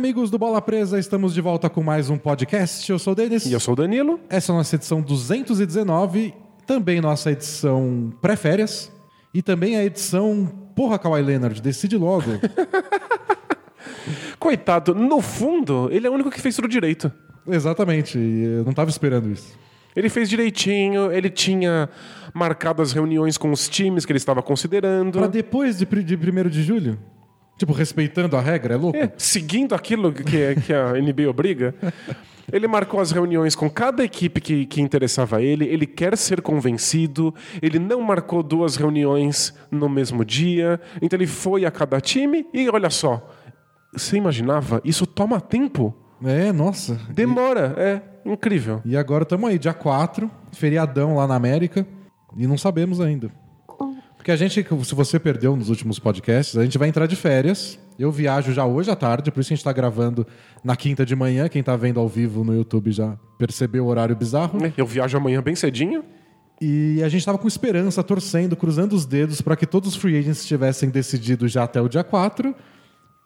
Amigos do Bola Presa, estamos de volta com mais um podcast. Eu sou o Denis. E eu sou o Danilo. Essa é a nossa edição 219, também nossa edição pré-férias e também a edição Porra, Kawhi Leonard, decide logo. Coitado, no fundo, ele é o único que fez tudo direito. Exatamente, eu não estava esperando isso. Ele fez direitinho, ele tinha marcado as reuniões com os times que ele estava considerando. Pra depois de, de 1 de julho? Tipo, respeitando a regra, é louco? É, seguindo aquilo que, que a NBA obriga. Ele marcou as reuniões com cada equipe que, que interessava a ele, ele quer ser convencido, ele não marcou duas reuniões no mesmo dia, então ele foi a cada time e olha só, você imaginava? Isso toma tempo, É, nossa. demora, é incrível. E agora estamos aí, dia 4, feriadão lá na América, e não sabemos ainda. Porque a gente, se você perdeu nos últimos podcasts, a gente vai entrar de férias. Eu viajo já hoje à tarde, por isso a gente está gravando na quinta de manhã. Quem está vendo ao vivo no YouTube já percebeu o horário bizarro. Eu viajo amanhã bem cedinho. E a gente estava com esperança, torcendo, cruzando os dedos para que todos os free agents tivessem decidido já até o dia 4,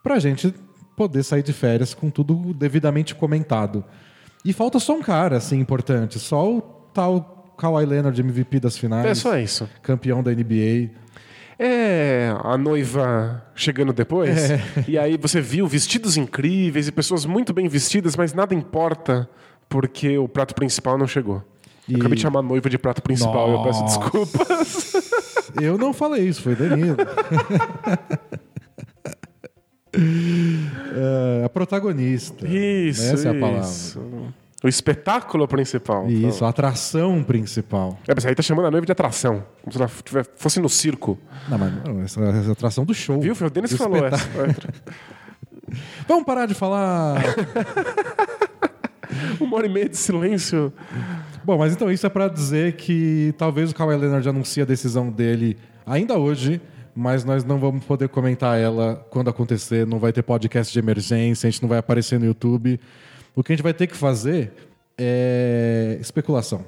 para a gente poder sair de férias com tudo devidamente comentado. E falta só um cara, assim, importante. Só o tal Kawhi Leonard, MVP das finais. É só isso. Campeão da NBA. É a noiva chegando depois. É. E aí você viu vestidos incríveis e pessoas muito bem vestidas, mas nada importa porque o prato principal não chegou. E- Acabei de chamar a noiva de prato principal, eu peço Nossa. desculpas. Eu não falei isso, foi Danilo. É, a protagonista. Isso, Essa é a palavra. O espetáculo principal. Isso, a atração principal. É, mas aí tá chamando a noiva de atração. Como se ela tiver- fosse no circo. Não, mas não, essa, essa é a atração do show. Viu? Foi o Denis que falou essa. Vamos parar de falar. Uma hora e meia de silêncio. Bom, mas então isso é pra dizer que talvez o Kawhi Leonard anuncie a decisão dele ainda hoje, mas nós não vamos poder comentar ela quando acontecer. Não vai ter podcast de emergência, a gente não vai aparecer no YouTube. O que a gente vai ter que fazer é especulação.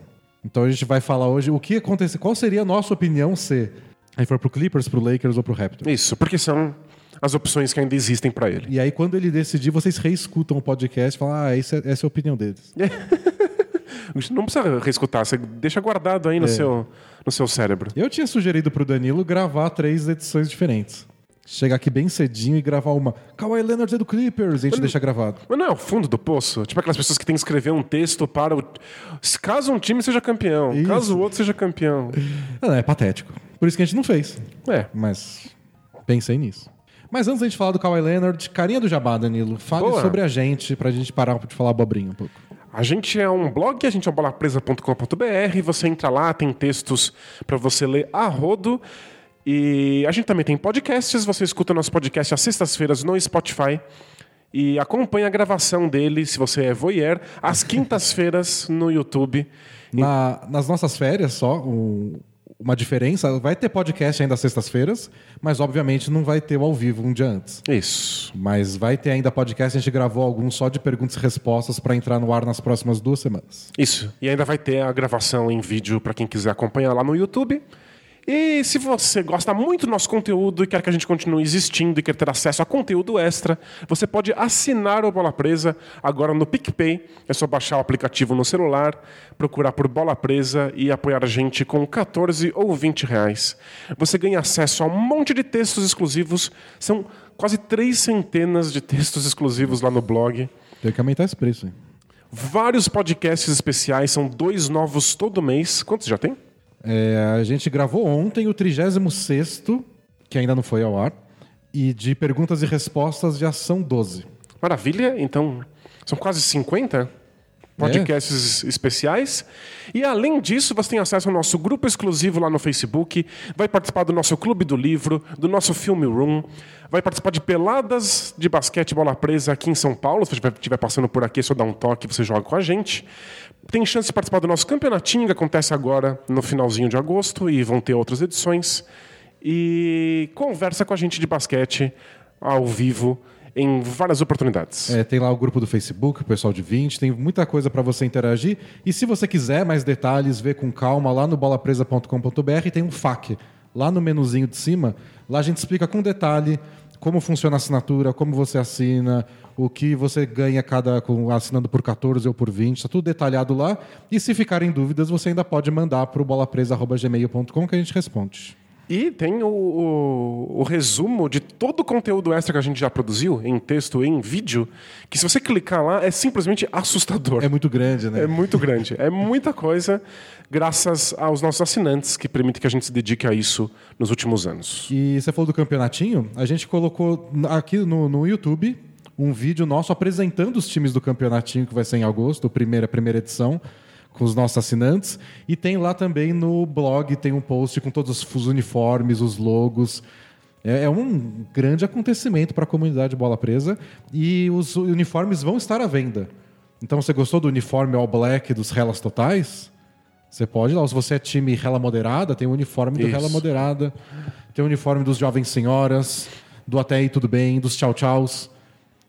Então a gente vai falar hoje o que aconteceu, qual seria a nossa opinião se aí for pro Clippers, pro Lakers ou pro Raptors. Isso, porque são as opções que ainda existem pra ele. E aí, quando ele decidir, vocês reescutam o podcast e falam: Ah, essa é, essa é a opinião deles. Não precisa reescutar, você deixa guardado aí no, É. seu, no seu cérebro. Eu tinha sugerido pro Danilo gravar três edições diferentes. Chegar aqui bem cedinho e gravar uma. Kawhi Leonard é do Clippers, e a gente deixa gravado. Mas não é o fundo do poço? Tipo aquelas pessoas que têm que escrever um texto para o. Caso um time seja campeão, Isso. caso o outro seja campeão. Não, é patético. Por isso que a gente não fez. É. Mas pensei nisso. Mas antes da gente falar do Kawhi Leonard, carinha do Jabá, Danilo, fale Boa. sobre a gente pra gente parar de falar abobrinha um pouco. A gente é um blog, a gente é um bolapresa.com.br. Você entra lá, tem textos para você ler a rodo. E a gente também tem podcasts. Você escuta nosso podcast às sextas-feiras no Spotify. E acompanha a gravação dele, se você é voyeur, às quintas-feiras no YouTube. Na- nas nossas férias, só, um- uma diferença: vai ter podcast ainda às sextas-feiras, mas obviamente não vai ter o ao vivo um dia antes. Isso. Mas vai ter ainda podcast, a gente gravou alguns só de perguntas e respostas pra entrar no ar nas próximas duas semanas. Isso. E ainda vai ter a gravação em vídeo para quem quiser acompanhar lá no YouTube. E se você gosta muito do nosso conteúdo e quer que a gente continue existindo e quer ter acesso a conteúdo extra, você pode assinar o Bola Presa agora no PicPay. É só baixar o aplicativo no celular, procurar por Bola Presa e apoiar a gente com 14 ou 20 reais. Você ganha acesso a um monte de textos exclusivos. São quase três centenas de textos exclusivos lá no blog. Tem que aumentar esse preço. hein? Vários podcasts especiais, são dois novos todo mês. Quantos já tem? É, a gente gravou ontem o 36, que ainda não foi ao ar, e de perguntas e respostas já são 12. Maravilha, então são quase 50 podcasts especiais. E além disso, você tem acesso ao nosso grupo exclusivo lá no Facebook, vai participar do nosso clube do livro, do nosso filme room, vai participar de peladas de basquete bola presa aqui em São Paulo. Se você estiver passando por aqui, é só dá um toque, você joga com a gente. Tem chance de participar do nosso campeonatinho que acontece agora no finalzinho de agosto e vão ter outras edições. E conversa com a gente de basquete ao vivo em várias oportunidades. É, tem lá o grupo do Facebook, o pessoal de 20, tem muita coisa para você interagir. E se você quiser mais detalhes, ver com calma, lá no bolapresa.com.br tem um FAQ. Lá no menuzinho de cima, lá a gente explica com detalhe como funciona a assinatura, como você assina, o que você ganha cada com, assinando por 14 ou por 20, está tudo detalhado lá. E se ficarem dúvidas, você ainda pode mandar para o bolapresa.gmail.com que a gente responde. E tem o, o, o, resumo de todo o conteúdo extra que a gente já produziu, em texto e em vídeo, que se você clicar lá é simplesmente assustador. É muito grande, né? É muito grande. É muita coisa, graças aos nossos assinantes, que permitem que a gente se dedique a isso nos últimos anos. E você falou do campeonatinho, a gente colocou aqui no, no YouTube um vídeo nosso apresentando os times do campeonatinho que vai ser em agosto, primeira, primeira edição com os nossos assinantes. E tem lá também no blog, tem um post com todos os uniformes, os logos. É, é um grande acontecimento para a comunidade Bola Presa. E os uniformes vão estar à venda. Então, você gostou do uniforme All Black dos Relas Totais? Você pode lá. Se você é time Rela Moderada, tem o uniforme do Rela Moderada. Tem o uniforme dos Jovens Senhoras, do Até aí Tudo Bem, dos Tchau Tchaus.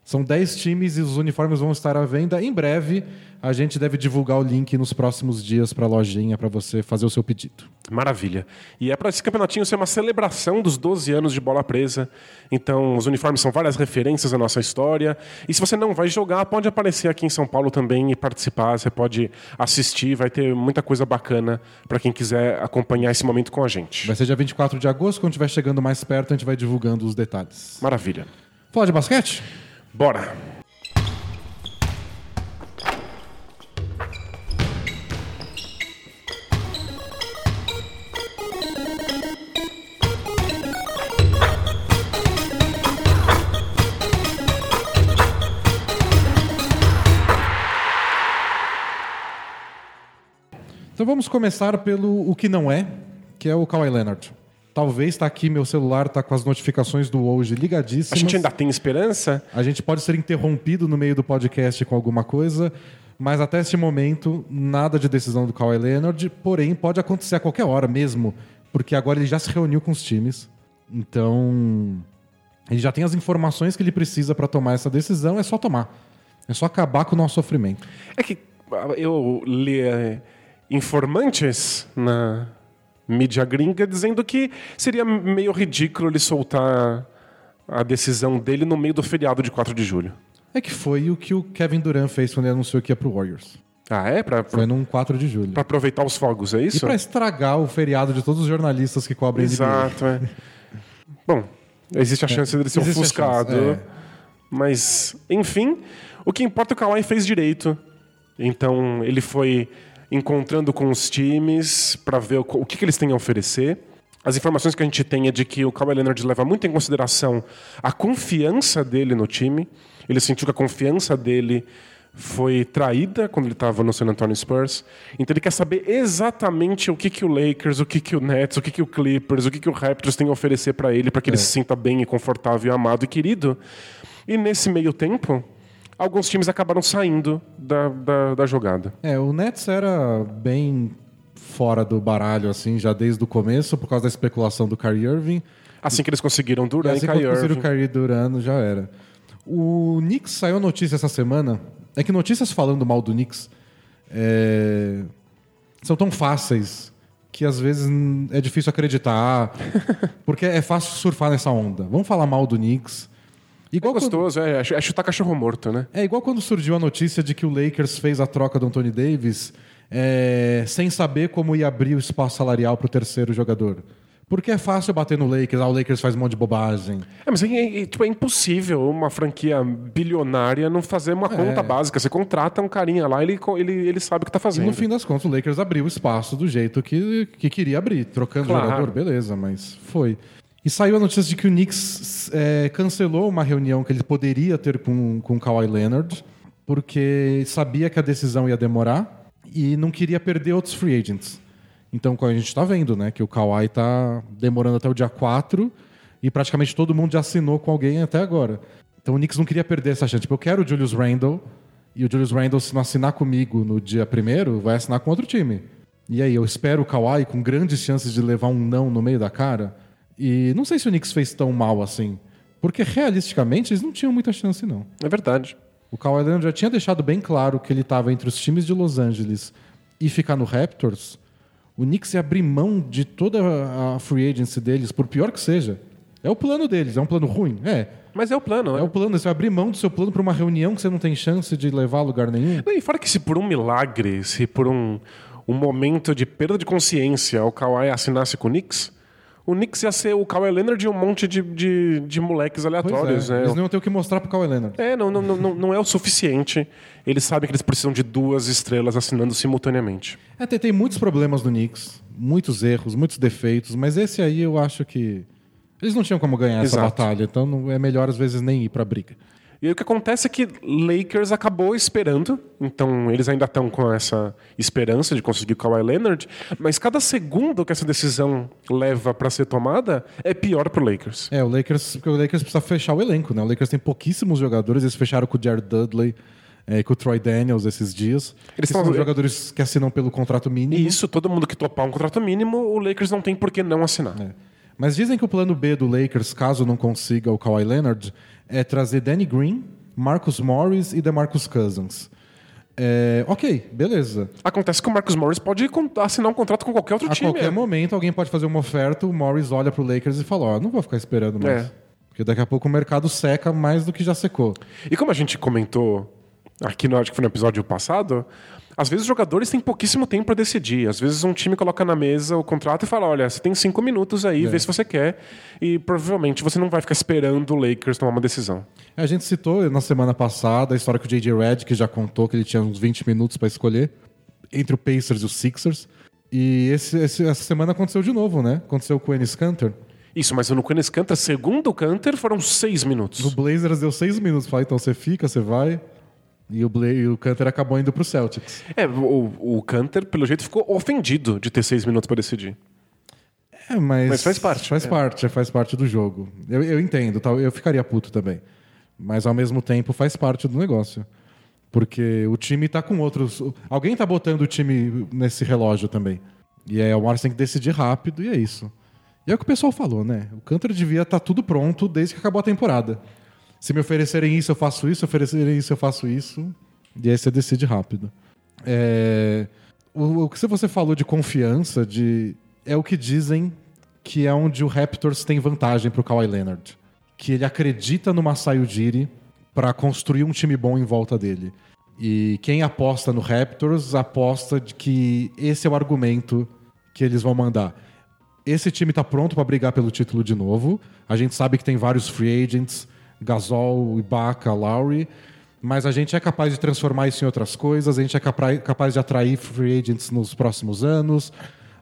São 10 times e os uniformes vão estar à venda em breve. A gente deve divulgar o link nos próximos dias para a lojinha para você fazer o seu pedido. Maravilha. E é para esse campeonatinho ser uma celebração dos 12 anos de bola presa. Então, os uniformes são várias referências à nossa história. E se você não vai jogar, pode aparecer aqui em São Paulo também e participar. Você pode assistir, vai ter muita coisa bacana para quem quiser acompanhar esse momento com a gente. Vai ser dia 24 de agosto, quando estiver chegando mais perto, a gente vai divulgando os detalhes. Maravilha. Fala de basquete? Bora! Então vamos começar pelo o que não é, que é o Kawhi Leonard. Talvez está aqui, meu celular está com as notificações do hoje ligadíssimas. A gente ainda tem esperança? A gente pode ser interrompido no meio do podcast com alguma coisa, mas até este momento, nada de decisão do Kawhi Leonard, porém pode acontecer a qualquer hora mesmo, porque agora ele já se reuniu com os times. Então, ele já tem as informações que ele precisa para tomar essa decisão, é só tomar. É só acabar com o nosso sofrimento. É que eu li é, informantes na mídia gringa dizendo que seria meio ridículo ele soltar a decisão dele no meio do feriado de 4 de julho. É que foi o que o Kevin Durant fez quando ele anunciou que ia pro Warriors. Ah, é? Pra, Foi num 4 de julho. Pra aproveitar os fogos, é isso? E pra estragar o feriado de todos os jornalistas que cobrem Exato, é. Bom, existe a é, chance é, dele ser ofuscado. É. Mas, enfim, o que importa é que o Kawhi fez direito. Então, ele foi encontrando com os times para ver o, o que, que, eles têm a oferecer. As informações que a gente tem é de que o Kawhi Leonard leva muito em consideração a confiança dele no time. Ele sentiu que a confiança dele foi traída quando ele estava no San Antonio Spurs. Então ele quer saber exatamente o que, que o Lakers, o que, que o Nets, o que, que o Clippers, o que, que o Raptors tem a oferecer para ele para que é. ele se sinta bem e confortável, amado e querido. E nesse meio tempo, alguns times acabaram saindo da, da, da, jogada. É, o Nets era bem fora do baralho, assim, já desde o começo, por causa da especulação do Kyrie Irving. Assim que eles conseguiram Durant assim e Kyrie Irving. o Kyrie Durant, já era. O Knicks saiu notícia essa semana. É que notícias falando mal do Knicks é... são tão fáceis que às vezes é difícil acreditar, porque é fácil surfar nessa onda. Vamos falar mal do Knicks. Igual é gostoso, quando... é, é chutar cachorro morto, né? É igual quando surgiu a notícia de que o Lakers fez a troca do Anthony Davis é, sem saber como ia abrir o espaço salarial para o terceiro jogador. Porque é fácil bater no Lakers, ah, o Lakers faz um monte de bobagem. É, mas é, é, tipo, é impossível uma franquia bilionária não fazer uma é. conta básica. Você contrata um carinha lá, ele, ele, ele sabe o que está fazendo. E no fim das contas, o Lakers abriu o espaço do jeito que, que queria abrir. Trocando claro. jogador, beleza, mas foi. E saiu a notícia de que o Knicks é, cancelou uma reunião que ele poderia ter com, com o Kawhi Leonard, porque sabia que a decisão ia demorar e não queria perder outros free agents. Então, a gente está vendo né, que o Kawhi está demorando até o dia 4 e praticamente todo mundo já assinou com alguém até agora. Então o Knicks não queria perder essa chance. Tipo, eu quero o Julius Randle e o Julius Randle, se não assinar comigo no dia primeiro, vai assinar com outro time. E aí, eu espero o Kawhi com grandes chances de levar um não no meio da cara. E não sei se o Knicks fez tão mal assim. Porque realisticamente eles não tinham muita chance, não. É verdade. O Kawhi Leonard já tinha deixado bem claro que ele estava entre os times de Los Angeles e ficar no Raptors. O Knicks ia abrir mão de toda a free agency deles, por pior que seja. É o plano deles, é um plano ruim? É. Mas é o plano, né? É o plano, você abrir mão do seu plano para uma reunião que você não tem chance de levar a lugar nenhum. E fora que se por um milagre, se por um, um momento de perda de consciência o Kawhi assinasse com o Knicks, o Knicks ia ser o Kawhi Leonard e um monte de, de, de moleques aleatórios, é, né? Eles não iam ter o que mostrar pro Kawhi Leonard. É, não, não, não, não é o suficiente. Eles sabem que eles precisam de duas estrelas assinando simultaneamente. É, tem, tem muitos problemas no Knicks, muitos erros, muitos defeitos, mas esse aí eu acho que eles não tinham como ganhar essa Exato. batalha, então não- é melhor às vezes nem ir pra briga. E aí o que acontece é que Lakers acabou esperando, então eles ainda estão com essa esperança de conseguir o Kawhi Leonard, mas cada segundo que essa decisão leva para ser tomada é pior pro Lakers. É, o Lakers, porque o Lakers precisa fechar o elenco, né? O Lakers tem pouquíssimos jogadores, eles fecharam com o Jared Dudley é, e com o Troy Daniels esses dias. Eles são jogadores que assinam pelo contrato mínimo. Isso, todo mundo que topar um contrato mínimo, o Lakers não tem por que não assinar. É. Mas dizem que o plano B do Lakers, caso não consiga o Kawhi Leonard, é trazer Danny Green, Marcus Morris e DeMarcus Cousins. É, ok, beleza. Acontece que o Marcus Morris pode assinar um contrato com qualquer outro A time. qualquer é. momento alguém pode fazer uma oferta, o Morris olha pro Lakers e fala, ó, não vou ficar esperando mais. É. Porque daqui a pouco o mercado seca mais do que já secou. E como a gente comentou aqui, no, acho que foi no episódio passado, às vezes os jogadores têm pouquíssimo tempo para decidir. Às vezes um time coloca na mesa o contrato e fala: olha, você tem cinco minutos aí, vê se você quer. E provavelmente você não vai ficar esperando o Lakers tomar uma decisão. A gente citou na semana passada a história que o J.J. Redick já contou que ele tinha uns 20 minutos para escolher entre o Pacers e os Sixers. E esse- esse- essa semana aconteceu de novo, né? Aconteceu com o Enes Kanter. Isso, mas no Quenis Canter, segundo o Canter, foram seis minutos. No Blazers deu seis minutos. Falei, então você fica, você vai. E o, Bla e o Kanter acabou indo pro Celtics. É, o, o Canter, pelo jeito, ficou ofendido de ter seis minutos para decidir. É, mas. Mas faz parte. Faz É. parte, faz parte do jogo. Eu, eu entendo, tal, eu ficaria puto também. Mas ao mesmo tempo faz parte do negócio. Porque o time tá com outros. Alguém tá botando o time nesse relógio também. E aí o Morris tem que decidir rápido, e é isso. E é o que o pessoal falou, né? O Cantor devia estar tudo pronto desde que acabou a temporada. Se me oferecerem isso, eu faço isso, se oferecerem isso, eu faço isso. E aí você decide rápido. É, O, o que você falou de confiança, de é o que dizem que é onde o Raptors tem vantagem pro Kawhi Leonard. Que ele acredita no Masai Ujiri para construir um time bom em volta dele. E quem aposta no Raptors aposta de que esse é o argumento que eles vão mandar. Esse time tá pronto para brigar pelo título de novo. A gente sabe que tem vários free agents, Gasol, Ibaka, Lowry, mas a gente é capaz de transformar isso em outras coisas, a gente é capaz, de atrair free agents nos próximos anos,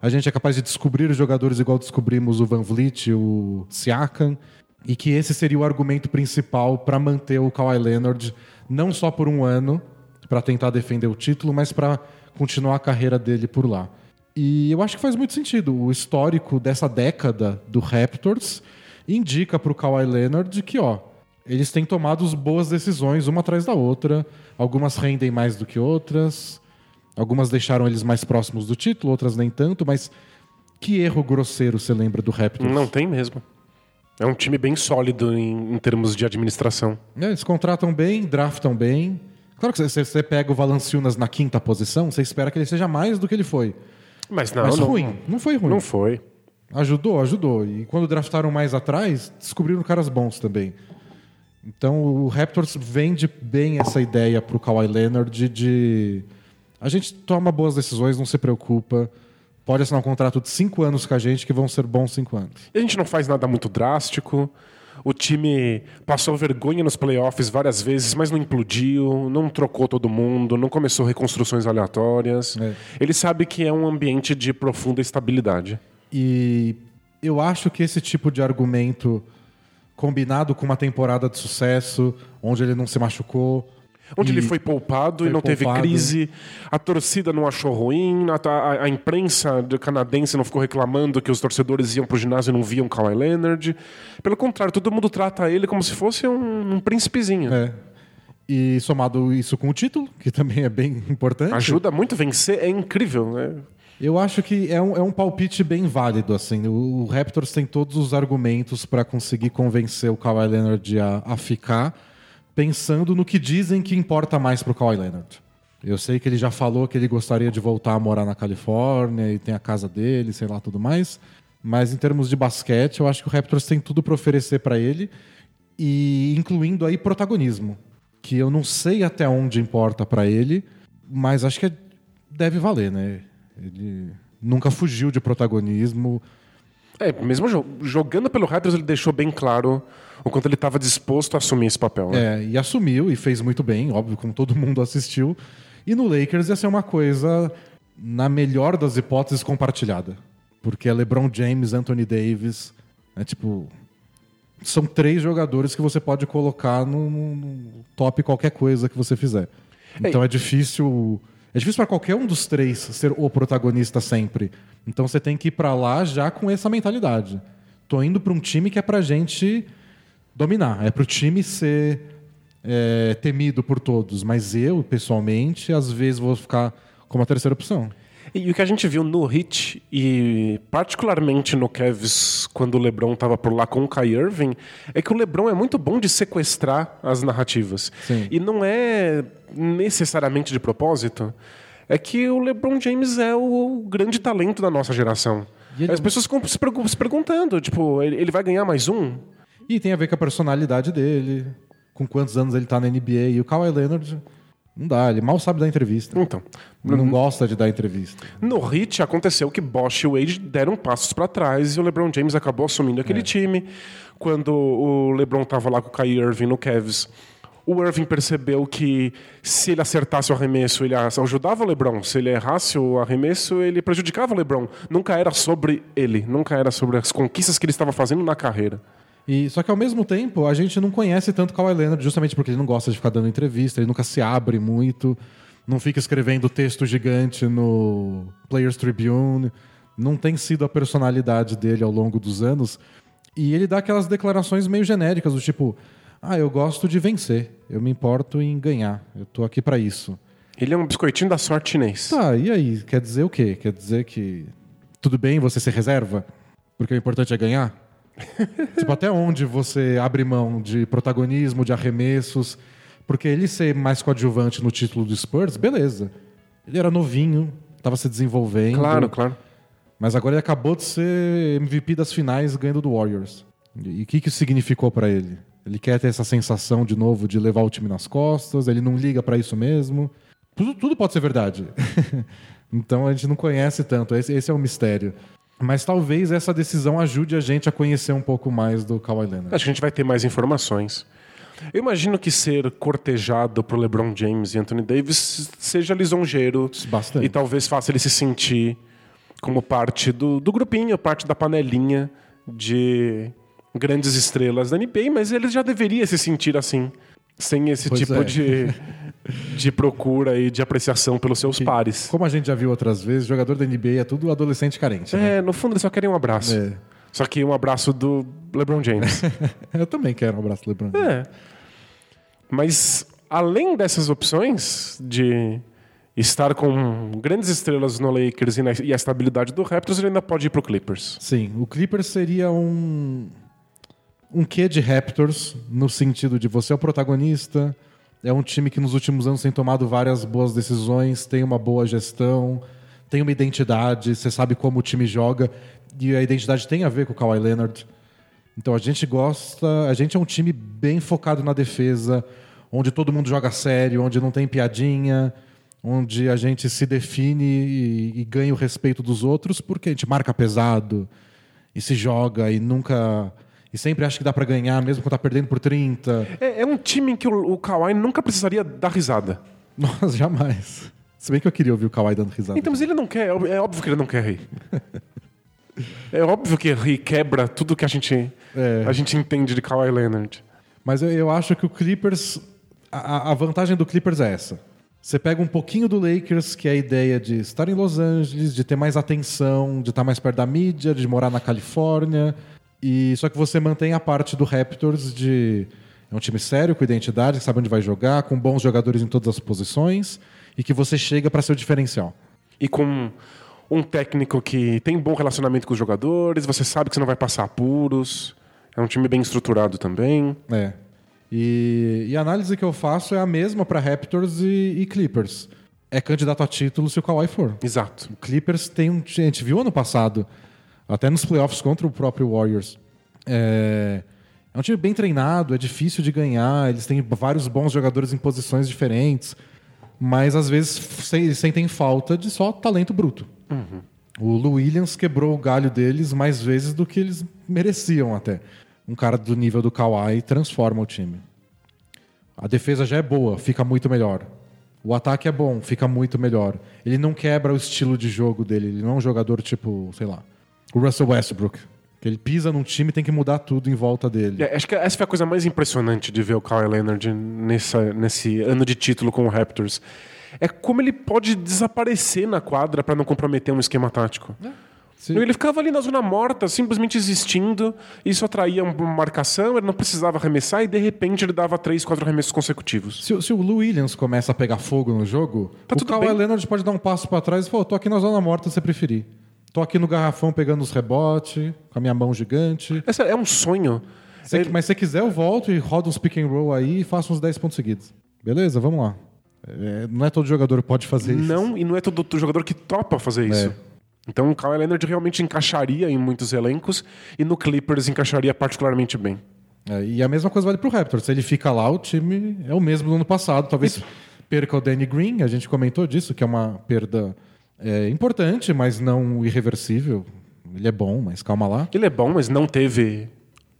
a gente é capaz de descobrir os jogadores igual descobrimos o Van Vliet, o Siakam, e que esse seria o argumento principal para manter o Kawhi Leonard não só por um ano, para tentar defender o título, mas para continuar a carreira dele por lá. E eu acho que faz muito sentido. O histórico dessa década do Raptors indica para o Kawhi Leonard que, ó, eles têm tomado as boas decisões uma atrás da outra. Algumas rendem mais do que outras. Algumas deixaram eles mais próximos do título, outras nem tanto. Mas que erro grosseiro você lembra do Raptors? Não tem mesmo. É um time bem sólido em, em termos de administração. É, Eles contratam bem, draftam bem. Claro que você, você pega o Valanciunas na quinta posição, você espera que ele seja mais do que ele foi. Mas não, Mas não, ruim, não foi ruim. Não foi. Ajudou, ajudou. E quando draftaram mais atrás, descobriram caras bons também. Então o Raptors vende bem essa ideia pro Kawhi Leonard de, de a gente toma boas decisões, não se preocupa. Pode assinar um contrato de cinco anos com a gente que vão ser bons cinco anos. E a gente não faz nada muito drástico. O time passou vergonha nos playoffs várias vezes, mas não implodiu, não trocou todo mundo, não começou reconstruções aleatórias. É. Ele sabe que é um ambiente de profunda estabilidade. E eu acho que esse tipo de argumento, combinado com uma temporada de sucesso, onde ele não se machucou. Onde ele foi poupado foi e não teve poupado. crise, a torcida não achou ruim, a, a- a imprensa canadense não ficou reclamando que os torcedores iam pro ginásio e não viam Kawhi Leonard. Pelo contrário, todo mundo trata ele como se fosse um, um príncipezinho. É. E somado isso com o título, que também é bem importante. Ajuda muito a vencer, é incrível, né? Eu acho que é um, é um palpite bem válido, assim. O, o Raptors tem todos os argumentos para conseguir convencer o Kawhi Leonard a, a ficar, pensando no que dizem que importa mais pro Kawhi Leonard. Eu sei que ele já falou que ele gostaria de voltar a morar na Califórnia e tem a casa dele, sei lá, tudo mais. Mas em termos de basquete, eu acho que o Raptors tem tudo para oferecer para ele, e incluindo aí protagonismo, que eu não sei até onde importa para ele, mas acho que deve valer, né? Ele nunca fugiu de protagonismo. É, mesmo jogando pelo Raptors, ele deixou bem claro o quanto ele estava disposto a assumir esse papel. Né? É, e assumiu e fez muito bem, óbvio, como todo mundo assistiu. E no Lakers ia ser uma coisa, na melhor das hipóteses, compartilhada. Porque é LeBron James, Anthony Davis. É tipo. São três jogadores que você pode colocar no, no top qualquer coisa que você fizer. Então Ei. é difícil. É difícil para qualquer um dos três ser o protagonista sempre. Então você tem que ir para lá já com essa mentalidade. Tô indo para um time que é pra gente dominar, é pro time ser é, temido por todos. Mas eu, pessoalmente, às vezes vou ficar como a terceira opção. E o que a gente viu no Hit, e particularmente no Cavs, quando o LeBron estava por lá com o Kai Irving, é que o LeBron é muito bom de sequestrar as narrativas. Sim. E não é necessariamente de propósito. É que o LeBron James é o grande talento da nossa geração. Ele... As pessoas ficam se perguntando, tipo, ele vai ganhar mais um? E tem a ver com a personalidade dele, com quantos anos ele está na NBA. E o Kawhi Leonard não dá, ele mal sabe dar entrevista. Então. Não gosta de dar entrevista. No Hit aconteceu que Bosch e Wade deram passos para trás e o LeBron James acabou assumindo aquele é. time. Quando o LeBron estava lá com o Kyrie Irving no Cavs, o Irving percebeu que se ele acertasse o arremesso, ele ajudava o LeBron. Se ele errasse o arremesso, ele prejudicava o LeBron. Nunca era sobre ele, nunca era sobre as conquistas que ele estava fazendo na carreira. E, só que ao mesmo tempo, a gente não conhece tanto Kawhi Leonard justamente porque ele não gosta de ficar dando entrevista, ele nunca se abre muito, não fica escrevendo texto gigante no Players Tribune, não tem sido a personalidade dele ao longo dos anos. E ele dá aquelas declarações meio genéricas, do tipo: "Ah, eu gosto de vencer, eu me importo em ganhar, eu tô aqui para isso". Ele é um biscoitinho da sorte chinês. Tá, e aí? Quer dizer o quê? Quer dizer que tudo bem você ser reserva? Porque o importante é ganhar? tipo, até onde você abre mão de protagonismo, de arremessos? Porque ele ser mais coadjuvante no título do Spurs, beleza. Ele era novinho, estava se desenvolvendo. Claro, claro. Mas agora ele acabou de ser MVP das finais ganhando do Warriors. E o que, que isso significou para ele? Ele quer ter essa sensação de novo de levar o time nas costas, ele não liga para isso mesmo. Tudo, tudo pode ser verdade. então a gente não conhece tanto, esse, esse é o mistério. Mas talvez essa decisão ajude a gente a conhecer um pouco mais do Kawhi Leonard. Acho que a gente vai ter mais informações. Eu imagino que ser cortejado por LeBron James e Anthony Davis seja lisonjeiro. Bastante. E talvez faça ele se sentir como parte do, do grupinho, parte da panelinha de grandes estrelas da NBA, mas ele já deveria se sentir assim, sem esse pois tipo é. de de procura e de apreciação pelos seus pares. Como a gente já viu outras vezes, jogador da NBA é tudo adolescente carente. Né? É, no fundo eles só querem um abraço. É. Só que um abraço do LeBron James. Eu também quero um abraço do LeBron James. É. Mas além dessas opções de estar com grandes estrelas no Lakers e, a estabilidade do Raptors, ele ainda pode ir pro Clippers. Sim, o Clippers seria um um quê de Raptors no sentido de você é o protagonista, é um time que nos últimos anos tem tomado várias boas decisões, tem uma boa gestão, tem uma identidade, você sabe como o time joga, e a identidade tem a ver com o Kawhi Leonard. Então a gente gosta, a gente é um time bem focado na defesa, onde todo mundo joga sério, onde não tem piadinha, onde a gente se define e, e ganha o respeito dos outros, porque a gente marca pesado e se joga e nunca e sempre acha que dá para ganhar, mesmo quando tá perdendo por 30. É, é um time em que o, o Kawhi nunca precisaria dar risada. Nossa, jamais. Se bem que eu queria ouvir o Kawhi dando risada. Então, mas ele não quer, é óbvio que ele não quer rir. é óbvio que rir quebra tudo que a gente, é. a gente entende de Kawhi Leonard. Mas eu, eu acho que o Clippers. A, a vantagem do Clippers é essa. Você pega um pouquinho do Lakers, que é a ideia de estar em Los Angeles, de ter mais atenção, de estar mais perto da mídia, de morar na Califórnia, e só que você mantém a parte do Raptors de é um time sério, com identidade, que sabe onde vai jogar, com bons jogadores em todas as posições e que você chega para ser o diferencial. E com um técnico que tem bom relacionamento com os jogadores, você sabe que você não vai passar apuros. É um time bem estruturado também. É. E, e a análise que eu faço é a mesma para Raptors e, e, Clippers. É candidato a título se o Kawhi for. Exato. O Clippers tem um. A gente viu ano passado Até nos playoffs contra o próprio Warriors. É, é um time bem treinado, é difícil de ganhar, eles têm vários bons jogadores em posições diferentes, mas às vezes sentem falta de só talento bruto. Uhum. O Lou Williams quebrou o galho deles mais vezes do que eles mereciam até. Um cara do nível do Kawhi transforma o time. A defesa já é boa, fica muito melhor. O ataque é bom, fica muito melhor. Ele não quebra o estilo de jogo dele. Ele não é um jogador tipo, sei lá, o Russell Westbrook. Que ele pisa num time e tem que mudar tudo em volta dele. É, acho que essa foi a coisa mais impressionante de ver o Kawhi Leonard nessa, nesse ano de título com o Raptors. É como ele pode desaparecer na quadra para não comprometer um esquema tático. É. Sim. Ele ficava ali na zona morta, simplesmente existindo. Isso atraía uma marcação, ele não precisava arremessar e de repente ele dava três, quatro arremessos consecutivos. Se, se o Lou Williams começa a pegar fogo no jogo, tá o Kawhi Leonard pode dar um passo para trás e falar: tô aqui na zona morta se preferir. Tô aqui no garrafão pegando os rebotes, com a minha mão gigante. Esse é um sonho. Se, Mas se quiser, eu volto e rodo uns pick and roll aí e faço uns 10 pontos seguidos. Beleza, vamos lá. É, não é todo jogador que pode fazer não, isso. Não, e não é todo jogador que topa fazer é. isso. Então o Kawhi Leonard realmente encaixaria em muitos elencos e no Clippers encaixaria particularmente bem. É, e a mesma coisa vale para o Raptors. Se ele fica lá, o time é o mesmo do ano passado. Talvez perca o Danny Green, a gente comentou disso, que é uma perda é, importante, mas não irreversível. Ele é bom, mas calma lá. Ele é bom, mas não teve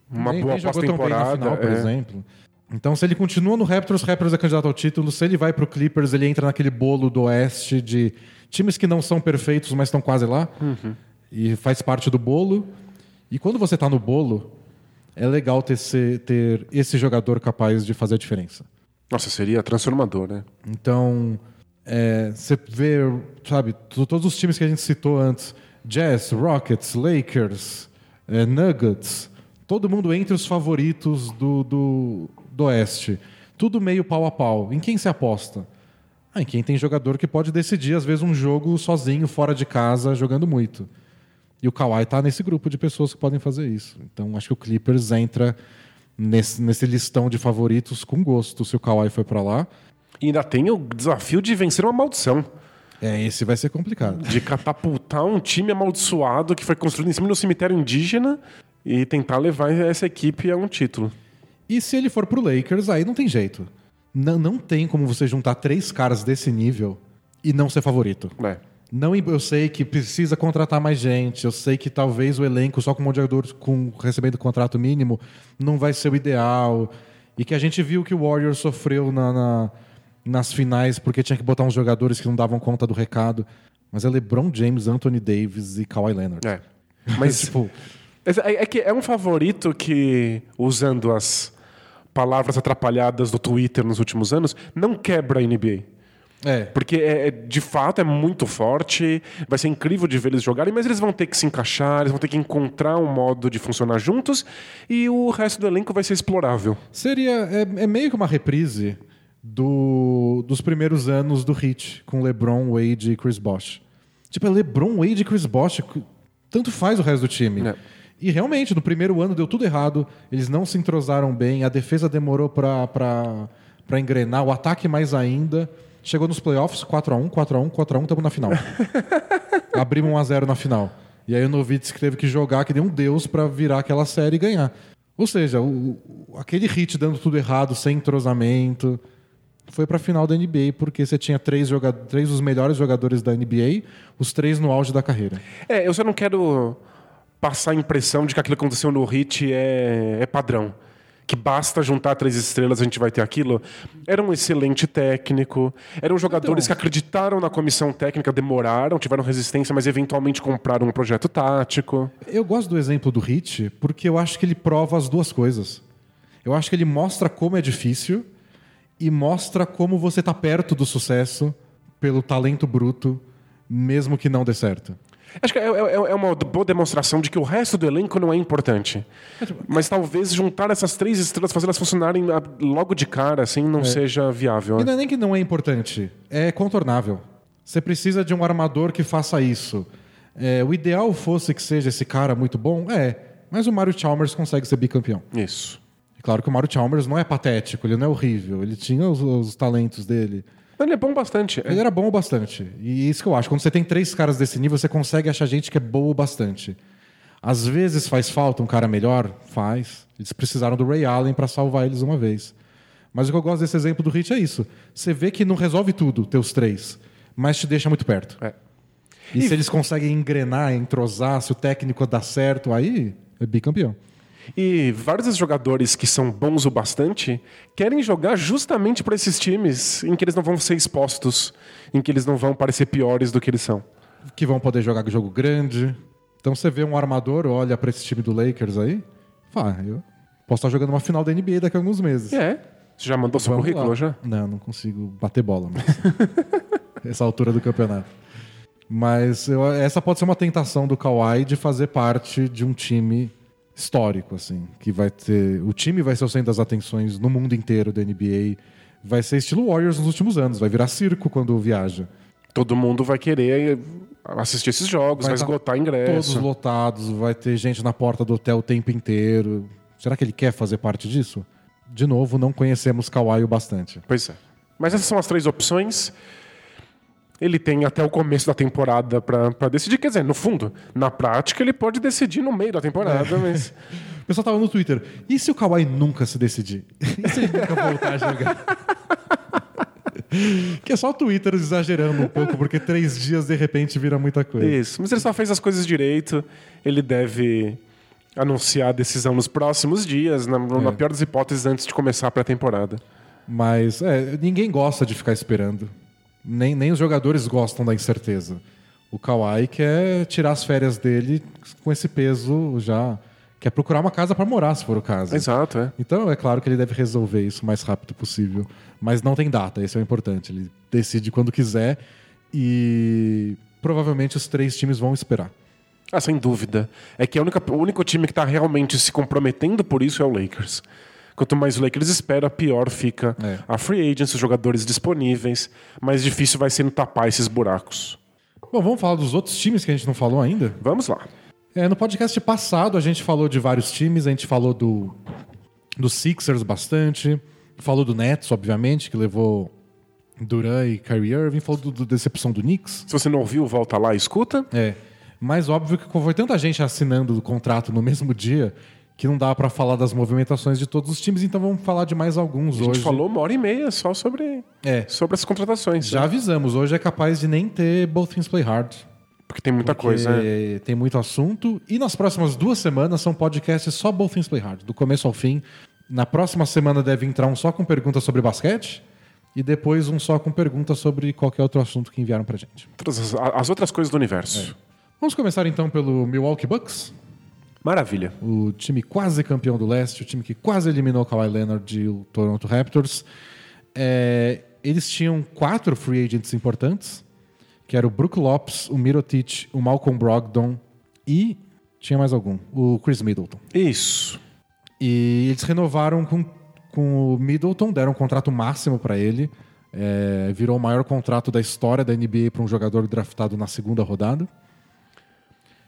uma nem, boa pós-temporada. Final, por é. exemplo. Então, se ele continua no Raptors, Raptors é candidato ao título. Se ele vai para o Clippers, ele entra naquele bolo do Oeste de times que não são perfeitos, mas estão quase lá. Uhum. E faz parte do bolo. E quando você está no bolo, é legal ter, ter esse jogador capaz de fazer a diferença. Nossa, seria transformador, né? Então, é, você vê, sabe, todos os times que a gente citou antes: Jazz, Rockets, Lakers, é, Nuggets, todo mundo entre os favoritos do, do, do Oeste. Tudo meio pau a pau. Em quem se aposta? Ah, quem tem jogador que pode decidir, às vezes, um jogo sozinho, fora de casa, jogando muito. E o Kawhi está nesse grupo de pessoas que podem fazer isso. Então, acho que o Clippers entra nesse, nesse listão de favoritos com gosto se o Kawhi foi para lá. E ainda tem o desafio de vencer uma maldição. É, esse vai ser complicado. De catapultar um time amaldiçoado que foi construído em cima do cemitério indígena e tentar levar essa equipe a um título. E se ele for pro Lakers, aí não tem jeito. Não, não tem como você juntar três caras desse nível e não ser favorito. É. Não, eu sei que precisa contratar mais gente. Eu sei que talvez o elenco só com um jogador com recebendo contrato mínimo não vai ser o ideal. E que a gente viu que o Warriors sofreu na, na, nas finais porque tinha que botar uns jogadores que não davam conta do recado. Mas é LeBron James, Anthony Davis e Kawhi Leonard. É. Mas tipo, é, é que é um favorito que usando as palavras atrapalhadas do Twitter nos últimos anos, não quebra a NBA. É. Porque é, é, de fato é muito forte, vai ser incrível de ver eles jogarem, mas eles vão ter que se encaixar, eles vão ter que encontrar um modo de funcionar juntos e o resto do elenco vai ser explorável. Seria. É, é meio que uma reprise do, dos primeiros anos do Hit, com LeBron, Wade e Chris Bosh. Tipo, é LeBron, Wade e Chris Bosh. Tanto faz o resto do time. É. E realmente, no primeiro ano deu tudo errado, eles não se entrosaram bem, a defesa demorou para engrenar, o ataque mais ainda. Chegou nos playoffs, 4x1, 4x1, 4x1, estamos na final. Abrimos 1x0 na final. E aí o Novitsky teve que jogar que nem um deus para virar aquela série e ganhar. Ou seja, o, aquele hit dando tudo errado, sem entrosamento, foi para a final da NBA porque você tinha três, três dos melhores jogadores da NBA, os três no auge da carreira. É, eu só não quero passar a impressão de que aquilo que aconteceu no Hit é, é padrão. Que basta juntar três estrelas a gente vai ter aquilo. Era um excelente técnico, eram jogadores então, que acreditaram na comissão técnica, demoraram, tiveram resistência, mas eventualmente compraram um projeto tático. Eu gosto do exemplo do Hit porque eu acho que ele prova as duas coisas. Eu acho que ele mostra como é difícil e mostra como você está perto do sucesso pelo talento bruto, mesmo que não dê certo. Acho que é, é, é, uma boa demonstração de que o resto do elenco não é importante. Mas talvez juntar essas três estrelas, fazer elas funcionarem logo de cara, assim, não é. seja viável. E não é nem que não é importante, é contornável. Você precisa de um armador que faça isso. É, o ideal fosse que seja esse cara muito bom, é. Mas o Mario Chalmers consegue ser bicampeão. Isso. Claro que o Mario Chalmers não é patético, ele não é horrível, ele tinha os, os talentos dele. Ele é bom bastante. Ele era bom bastante. E isso que eu acho. Quando você tem três caras desse nível, você consegue achar gente que é boa bastante. Às vezes faz falta um cara melhor? Faz. Eles precisaram do Ray Allen para salvar eles uma vez. Mas o que eu gosto desse exemplo do Hit é isso. Você vê que não resolve tudo, teus três, mas te deixa muito perto. É. E, e se eles conseguem engrenar, entrosar, se o técnico dá certo, aí é bicampeão. E vários jogadores que são bons o bastante querem jogar justamente para esses times em que eles não vão ser expostos, em que eles não vão parecer piores do que eles são. Que vão poder jogar jogo grande. Então você vê um armador, olha para esse time do Lakers aí, fala, eu posso estar jogando uma final da NBA daqui a alguns meses. É. Você já mandou seu currículo lá. já? Não, não consigo bater bola, essa altura do campeonato. Mas eu, essa pode ser uma tentação do Kawhi de fazer parte de um time histórico, assim, que vai ter. O time vai ser o centro das atenções no mundo inteiro da NBA. Vai ser estilo Warriors nos últimos anos, vai virar circo quando viaja. Todo mundo vai querer assistir esses jogos, vai, vai esgotar ingresso. Todos lotados, vai ter gente na porta do hotel o tempo inteiro. Será que ele quer fazer parte disso? De novo, não conhecemos Kawhi o bastante. Pois é. Mas essas são as três opções ele tem até o começo da temporada para decidir. Quer dizer, no fundo, na prática, ele pode decidir no meio da temporada, é. mas. O pessoal tava no Twitter. E se o Kawhi nunca se decidir? E se ele nunca voltar a jogar? que é só o Twitter exagerando um pouco, porque três dias de repente vira muita coisa. Isso, mas ele só fez as coisas direito. Ele deve anunciar a decisão nos próximos dias, na, na é. pior das hipóteses, antes de começar a pré-temporada. Mas é, ninguém gosta de ficar esperando nem, nem os jogadores gostam da incerteza. O Kawhi quer tirar as férias dele com esse peso já. Quer procurar uma casa para morar, se for o caso. Exato, é. Então é claro que ele deve resolver isso o mais rápido possível. Mas não tem data, esse é o importante. Ele decide quando quiser e provavelmente os três times vão esperar. Ah, sem dúvida. É que a única, o único time que está realmente se comprometendo por isso é o Lakers. Quanto mais o Lakers espera, pior fica é. a free agents, os jogadores disponíveis. Mais difícil vai sendo tapar esses buracos. Bom, vamos falar dos outros times que a gente não falou ainda? Vamos lá. É, no podcast passado a gente falou de vários times, a gente falou do, do Sixers bastante, falou do Nets, obviamente, que levou Duran e Kyrie Irving, falou do, do decepção do Knicks. Se você não ouviu, volta lá e escuta. É. Mas óbvio que foi tanta gente assinando o contrato no mesmo dia que não dá para falar das movimentações de todos os times, então vamos falar de mais alguns hoje. A gente hoje. falou uma hora e meia só sobre, é. sobre as contratações. Já né? avisamos, hoje é capaz de nem ter Both Things Play Hard. Porque tem muita porque coisa. Né? Tem muito assunto. E nas próximas duas semanas são podcasts só Both Things Play Hard, do começo ao fim. Na próxima semana deve entrar um só com perguntas sobre basquete e depois um só com perguntas sobre qualquer outro assunto que enviaram pra gente. As, as outras coisas do universo. É. Vamos começar então pelo Milwaukee Bucks. Maravilha. O time quase campeão do leste, o time que quase eliminou o Kawhi Leonard e o Toronto Raptors. É, eles tinham quatro free agents importantes, que era o Brook Lopes, o Mirotic, o Malcolm Brogdon e tinha mais algum, o Chris Middleton. Isso. E eles renovaram com, com o Middleton, deram um contrato máximo para ele. É, virou o maior contrato da história da NBA para um jogador draftado na segunda rodada.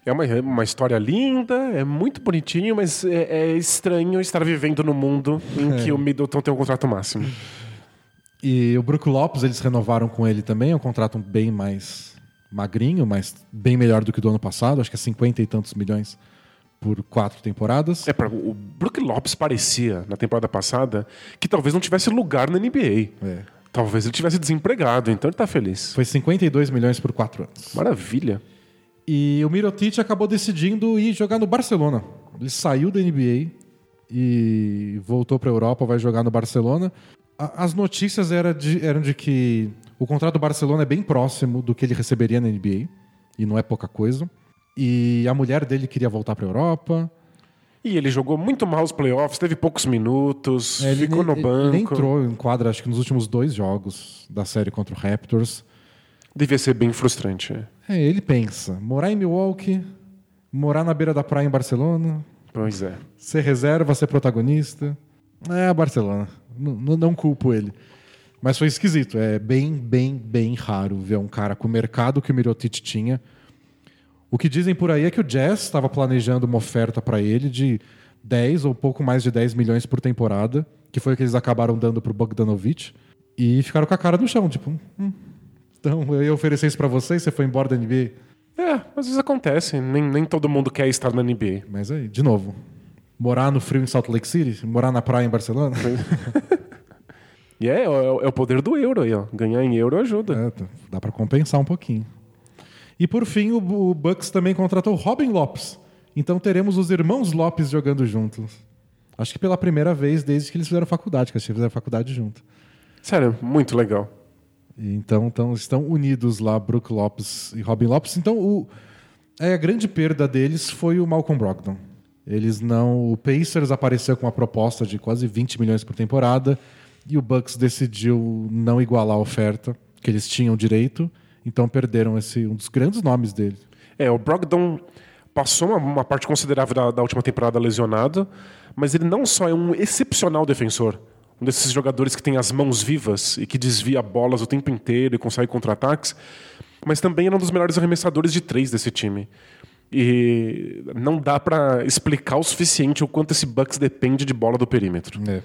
É uma, é uma história linda, é muito bonitinho, mas é, é estranho estar vivendo no mundo em é. que o Middleton tem um contrato máximo. E o Brook Lopes, eles renovaram com ele também, é um contrato bem mais magrinho, mas bem melhor do que do ano passado, acho que é 50 e tantos milhões por quatro temporadas. É, o Brook Lopes parecia, na temporada passada, que talvez não tivesse lugar na NBA. É. Talvez ele tivesse desempregado, então ele está feliz. Foi 52 milhões por quatro anos. Maravilha. E o Mirotic acabou decidindo ir jogar no Barcelona. Ele saiu da NBA e voltou para a Europa, vai jogar no Barcelona. As notícias eram de, eram de que o contrato do Barcelona é bem próximo do que ele receberia na NBA, e não é pouca coisa. E a mulher dele queria voltar para a Europa. E ele jogou muito mal os playoffs, teve poucos minutos, é, ficou ele, no banco. Ele entrou em quadra, acho que nos últimos dois jogos da série contra o Raptors. Devia ser bem frustrante. É. É, ele pensa: morar em Milwaukee, morar na beira da praia em Barcelona. Pois é. Ser reserva, ser protagonista. É, Barcelona. N não culpo ele. Mas foi esquisito. É bem, bem, bem raro ver um cara com o mercado que o Mirotic tinha. O que dizem por aí é que o Jazz estava planejando uma oferta para ele de 10 ou pouco mais de 10 milhões por temporada, que foi o que eles acabaram dando para o Bogdanovich. E ficaram com a cara no chão, tipo, hum, então, eu ia oferecer isso pra você e você foi embora da NBA? É, às vezes acontece. Nem, nem todo mundo quer estar na NBA. Mas aí, de novo, morar no frio em Salt Lake City, morar na praia em Barcelona. E é, é, é o poder do euro aí, ó. Ganhar em euro ajuda. É, tá- dá pra compensar um pouquinho. E por fim, o, o Bucks também contratou Robin Lopes. Então teremos os irmãos Lopes jogando juntos. Acho que pela primeira vez desde que eles fizeram faculdade, que eles fizeram faculdade junto. Sério, muito legal. Então, então estão unidos lá, Brook Lopes e Robin Lopes. Então o, é, a grande perda deles foi o Malcolm Brogdon. Eles não. O Pacers apareceu com uma proposta de quase 20 milhões por temporada e o Bucks decidiu não igualar a oferta que eles tinham direito. Então perderam esse um dos grandes nomes dele. É, o Brogdon passou uma, uma parte considerável da, da última temporada lesionado, mas ele não só é um excepcional defensor, um desses jogadores que tem as mãos vivas e que desvia bolas o tempo inteiro e consegue contra-ataques, mas também era um dos melhores arremessadores de três desse time. E não dá pra explicar o suficiente o quanto esse Bucks depende de bola do perímetro. É.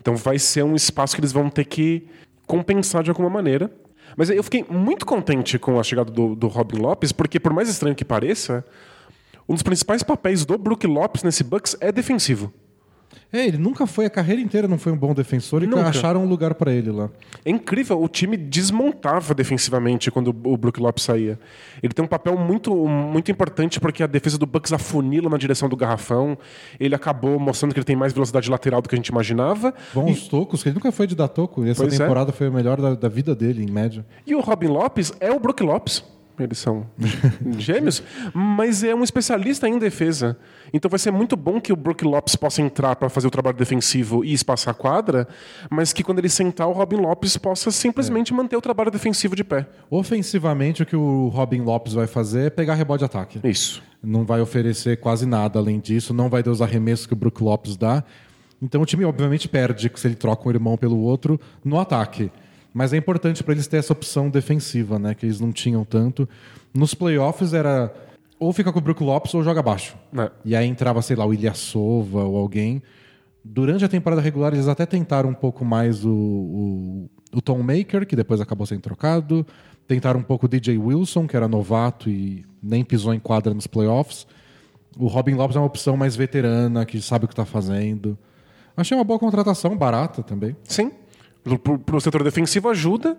Então vai ser um espaço que eles vão ter que compensar de alguma maneira. Mas eu fiquei muito contente com a chegada do, do Robin Lopes, porque por mais estranho que pareça, um dos principais papéis do Brook Lopes nesse Bucks é defensivo. É, ele nunca foi a carreira inteira, não foi um bom defensor e Nunca. acharam um lugar pra ele lá. É incrível, o time desmontava defensivamente quando o Brook Lopes saía. Ele tem um papel muito, muito importante porque a defesa do Bucks afunila na direção do garrafão. Ele acabou mostrando que ele tem mais velocidade lateral do que a gente imaginava. Bons tocos, que ele nunca foi de dar toco. E essa Pois é. temporada foi a melhor da, da vida dele, em média. E o Robin Lopes é o Brook Lopes. Eles são gêmeos, mas é um especialista em defesa. Então vai ser muito bom que o Brook Lopes possa entrar para fazer o trabalho defensivo e espaçar a quadra, mas que quando ele sentar, o Robin Lopes possa simplesmente manter o trabalho defensivo de pé. Ofensivamente, o que o Robin Lopes vai fazer é pegar rebote de ataque. Isso. Não vai oferecer quase nada além disso, não vai dar os arremessos que o Brook Lopes dá. Então o time obviamente perde se ele troca um irmão pelo outro no ataque. Mas é importante para eles ter essa opção defensiva, né? Que eles não tinham tanto. Nos playoffs era ou fica com o Brook Lopes ou joga abaixo. É. E aí entrava, sei lá, o Ilyasova ou alguém. Durante a temporada regular, eles até tentaram um pouco mais o, o, o Tom Maker, que depois acabou sendo trocado. Tentaram um pouco o DJ Wilson, que era novato e nem pisou em quadra nos playoffs. O Robin Lopes é uma opção mais veterana, que sabe o que está fazendo. Achei uma boa contratação, barata também. Sim. Para o setor defensivo ajuda.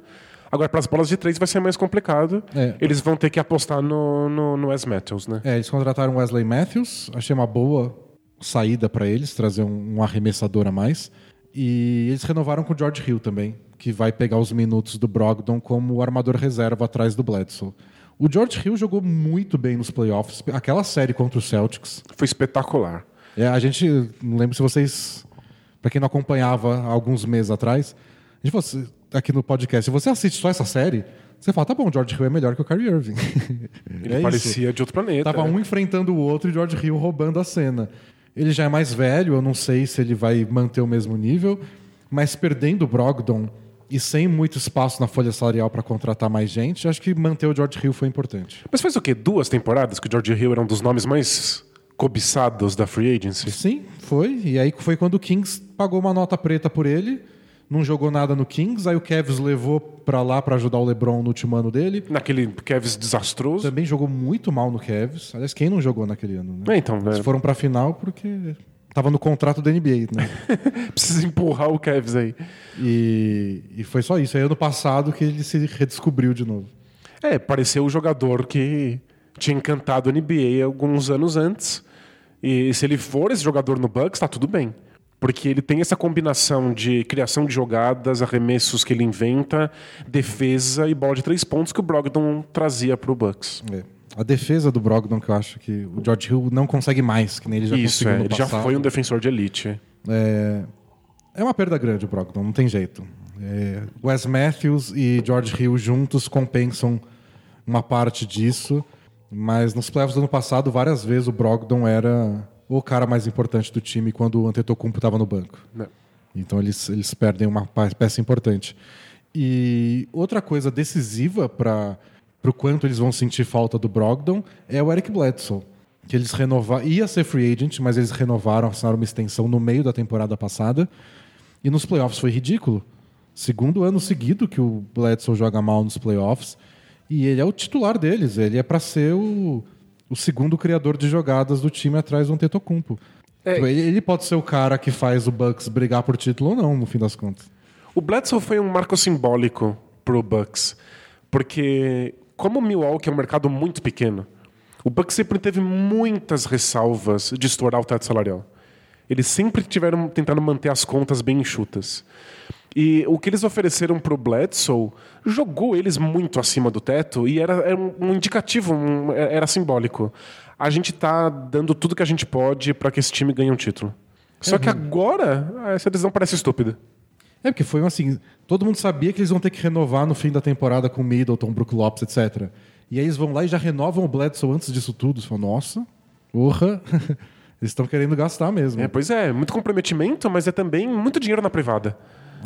Agora, para as bolas de três vai ser mais complicado. É. Eles vão ter que apostar no, no, no Wes Matthews, né? É, eles contrataram Wesley Matthews, achei uma boa saída para eles, trazer um, um arremessador a mais. E eles renovaram com o George Hill também, que vai pegar os minutos do Brogdon como armador reserva atrás do Bledsoe. O George Hill jogou muito bem nos playoffs, aquela série contra o Celtics. Foi espetacular. É, a gente, não lembro se vocês, para quem não acompanhava há alguns meses atrás, gente assim, aqui no podcast, se você assiste só essa série, você fala, tá bom, o George Hill é melhor que o Kyrie Irving. Ele É isso. parecia de outro planeta. Tava né? um enfrentando o outro e o George Hill roubando a cena. Ele já é mais velho, eu não sei se ele vai manter o mesmo nível, mas perdendo o Brogdon e sem muito espaço na folha salarial para contratar mais gente, acho que manter o George Hill foi importante. Mas faz o quê? Duas temporadas que o George Hill era um dos nomes mais cobiçados da free agency? Sim, foi. E aí foi quando o Kings pagou uma nota preta por ele, não jogou nada no Kings, aí o Cavs levou para lá para ajudar o LeBron no último ano dele. Naquele Cavs desastroso. Também jogou muito mal no Cavs. Aliás, quem não jogou naquele ano? Né? É, então, né? Eles foram para final porque tava no contrato da NBA, né? Precisa empurrar o Cavs aí. E, e foi só isso. Aí ano passado que ele se redescobriu de novo. É, pareceu o jogador que tinha encantado a NBA alguns anos antes. E se ele for esse jogador no Bucks, tá tudo bem. Porque ele tem essa combinação de criação de jogadas, arremessos que ele inventa, defesa e bola de três pontos que o Brogdon trazia pro Bucks. É. A defesa do Brogdon, que eu acho que o George Hill não consegue mais, que nem ele já Isso, conseguiu é, ele já passado. foi um defensor de elite. É, é uma perda grande o Brogdon, não tem jeito. É, Wes Matthews e George Hill juntos compensam uma parte disso, mas nos playoffs do ano passado, várias vezes o Brogdon era o cara mais importante do time quando o Antetokounmpo estava no banco. Né? Então eles, eles perdem uma peça importante. E outra coisa decisiva para o quanto eles vão sentir falta do Brogdon é o Eric Bledsoe. Que eles renovaram. Ia ser free agent, mas eles renovaram, assinaram uma extensão no meio da temporada passada. E nos playoffs foi ridículo. Segundo ano seguido que o Bledsoe joga mal nos playoffs. E ele é o titular deles, ele é para ser o, o segundo criador de jogadas do time atrás do Antetokounmpo. É. Ele, ele pode ser o cara que faz o Bucks brigar por título ou não, no fim das contas. O Bledsoe foi um marco simbólico pro Bucks, porque como o Milwaukee é um mercado muito pequeno, o Bucks sempre teve muitas ressalvas de estourar o teto salarial. Eles sempre tiveram tentando manter as contas bem enxutas. E o que eles ofereceram pro Bledsoe jogou eles muito acima do teto e era, era um, indicativo, um- era simbólico. A gente tá dando tudo que a gente pode para que esse time ganhe um título. Só que agora essa decisão parece estúpida. É, porque foi assim. Todo mundo sabia que eles vão ter que renovar no fim da temporada com Middleton, Brook Lopes, etc. E aí eles vão lá e já renovam o Bledsoe antes disso tudo. Você fala, nossa, porra, eles estão querendo gastar mesmo. É, pois é, muito comprometimento, mas é também muito dinheiro na privada.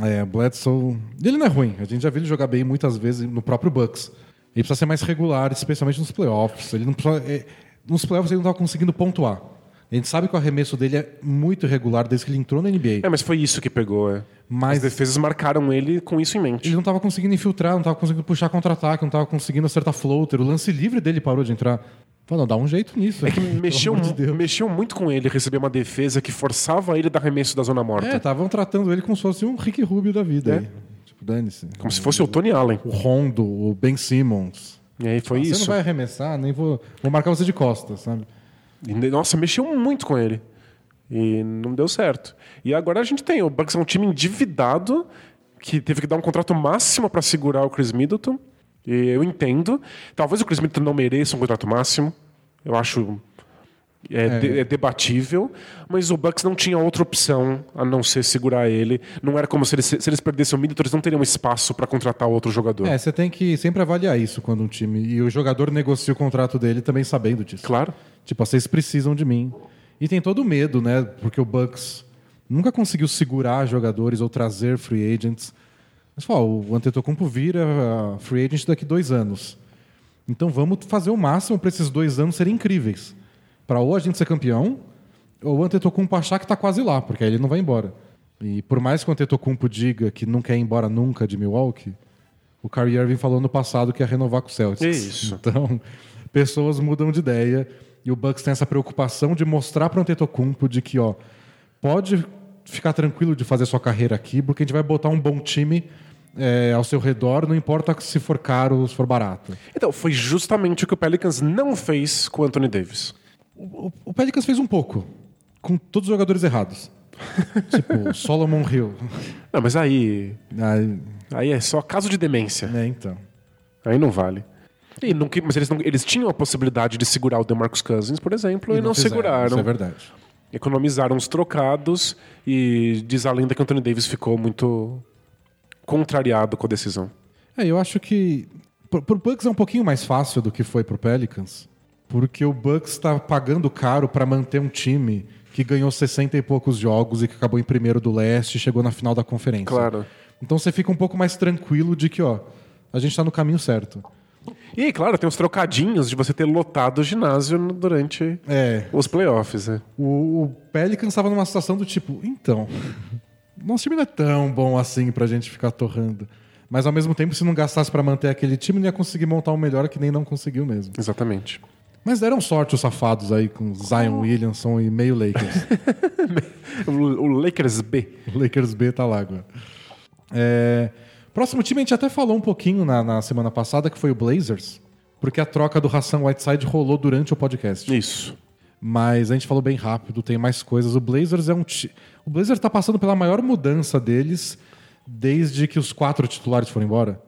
É, Bledsoe. Ele não é ruim. A gente já viu ele jogar bem muitas vezes no próprio Bucks. Ele precisa ser mais regular, especialmente nos playoffs. Ele não precisa- é, nos playoffs ele não estava conseguindo pontuar. A gente sabe que o arremesso dele é muito irregular desde que ele entrou na NBA. É, mas foi isso que pegou, é. Mas- As defesas marcaram ele com isso em mente. Ele não estava conseguindo infiltrar, não estava conseguindo puxar contra-ataque, não estava conseguindo acertar floater. O lance livre dele parou de entrar. Falou, não, dá um jeito nisso. É que pelo mexeu, de mexeu muito com ele receber uma defesa que forçava ele a dar arremesso da zona morta. É, estavam tratando ele como se fosse um Rick Rubio da vida. É. aí. Tipo, dane-se. Como se fosse o Tony Allen. O Rondo, o Ben Simmons. E aí foi Ah, Você isso. não vai arremessar, nem vou, vou marcar você de costas, sabe? E, Nossa, mexeu muito com ele. E não deu certo. E agora a gente tem. O Bucks é um time endividado que teve que dar um contrato máximo para segurar o Chris Middleton. Eu entendo. Talvez o Chris Middleton não mereça um contrato máximo. Eu acho. É, de- é debatível, mas o Bucks não tinha outra opção a não ser segurar ele. Não era como se eles, se eles perdessem o Middleton, eles não teriam espaço para contratar outro jogador. É, você tem que sempre avaliar isso quando um time. E o jogador negocia o contrato dele também sabendo disso. Claro. Tipo, vocês precisam de mim. E tem todo o medo, né? Porque o Bucks nunca conseguiu segurar jogadores ou trazer free agents. Mas fala, o Antetokounmpo vira free agent daqui dois anos. Então vamos fazer o máximo para esses dois anos serem incríveis. Para ou a gente ser campeão, ou o Antetokounmpo achar que está quase lá, porque aí ele não vai embora. E por mais que o Antetokounmpo diga que não quer ir embora nunca de Milwaukee, o Kyrie Irving falou no passado que ia renovar com o Celtics. Isso. Então, pessoas mudam de ideia e o Bucks tem essa preocupação de mostrar para o Antetokounmpo de que, ó, pode ficar tranquilo de fazer sua carreira aqui, porque a gente vai botar um bom time é, ao seu redor, não importa se for caro ou se for barato. Então, foi justamente o que o Pelicans não fez com o Anthony Davis. O, o Pelicans fez um pouco, com todos os jogadores errados. tipo, Solomon Hill. Não, mas aí. Aí, Aí é só caso de demência. né, então. Aí não vale. E não, mas eles, não- eles tinham a possibilidade de segurar o DeMarcus Cousins, por exemplo, e, não, fizeram, seguraram. Isso é verdade. Economizaram os trocados e diz a lenda que o Anthony Davis ficou muito contrariado com a decisão. É, eu acho que pro, pro Bucks é um pouquinho mais fácil do que foi pro Pelicans, porque o Bucks está pagando caro para manter um time que ganhou 60 e poucos jogos e que acabou em primeiro do leste e chegou na final da conferência. Claro. Então você fica um pouco mais tranquilo de que, ó, a gente tá no caminho certo. E, claro, tem os trocadinhos de você ter lotado o ginásio durante É, os playoffs. Né? o, o Pelicans estava numa situação do tipo, então, nosso time não é tão bom assim pra gente ficar torrando. Mas ao mesmo tempo, se não gastasse pra manter aquele time, não ia conseguir montar um melhor que nem não conseguiu mesmo. Exatamente. Mas deram sorte os safados aí com Zion Williamson e meio Lakers. O, o Lakers B. o Lakers B tá lá agora. É, Próximo time a gente até falou um pouquinho na, na semana passada, que foi o Blazers, porque a troca do Hassan Whiteside rolou durante o podcast. Isso. Mas a gente falou bem rápido, tem mais coisas. O Blazers é um ti... O Blazers tá passando pela maior mudança deles desde que os quatro titulares foram embora.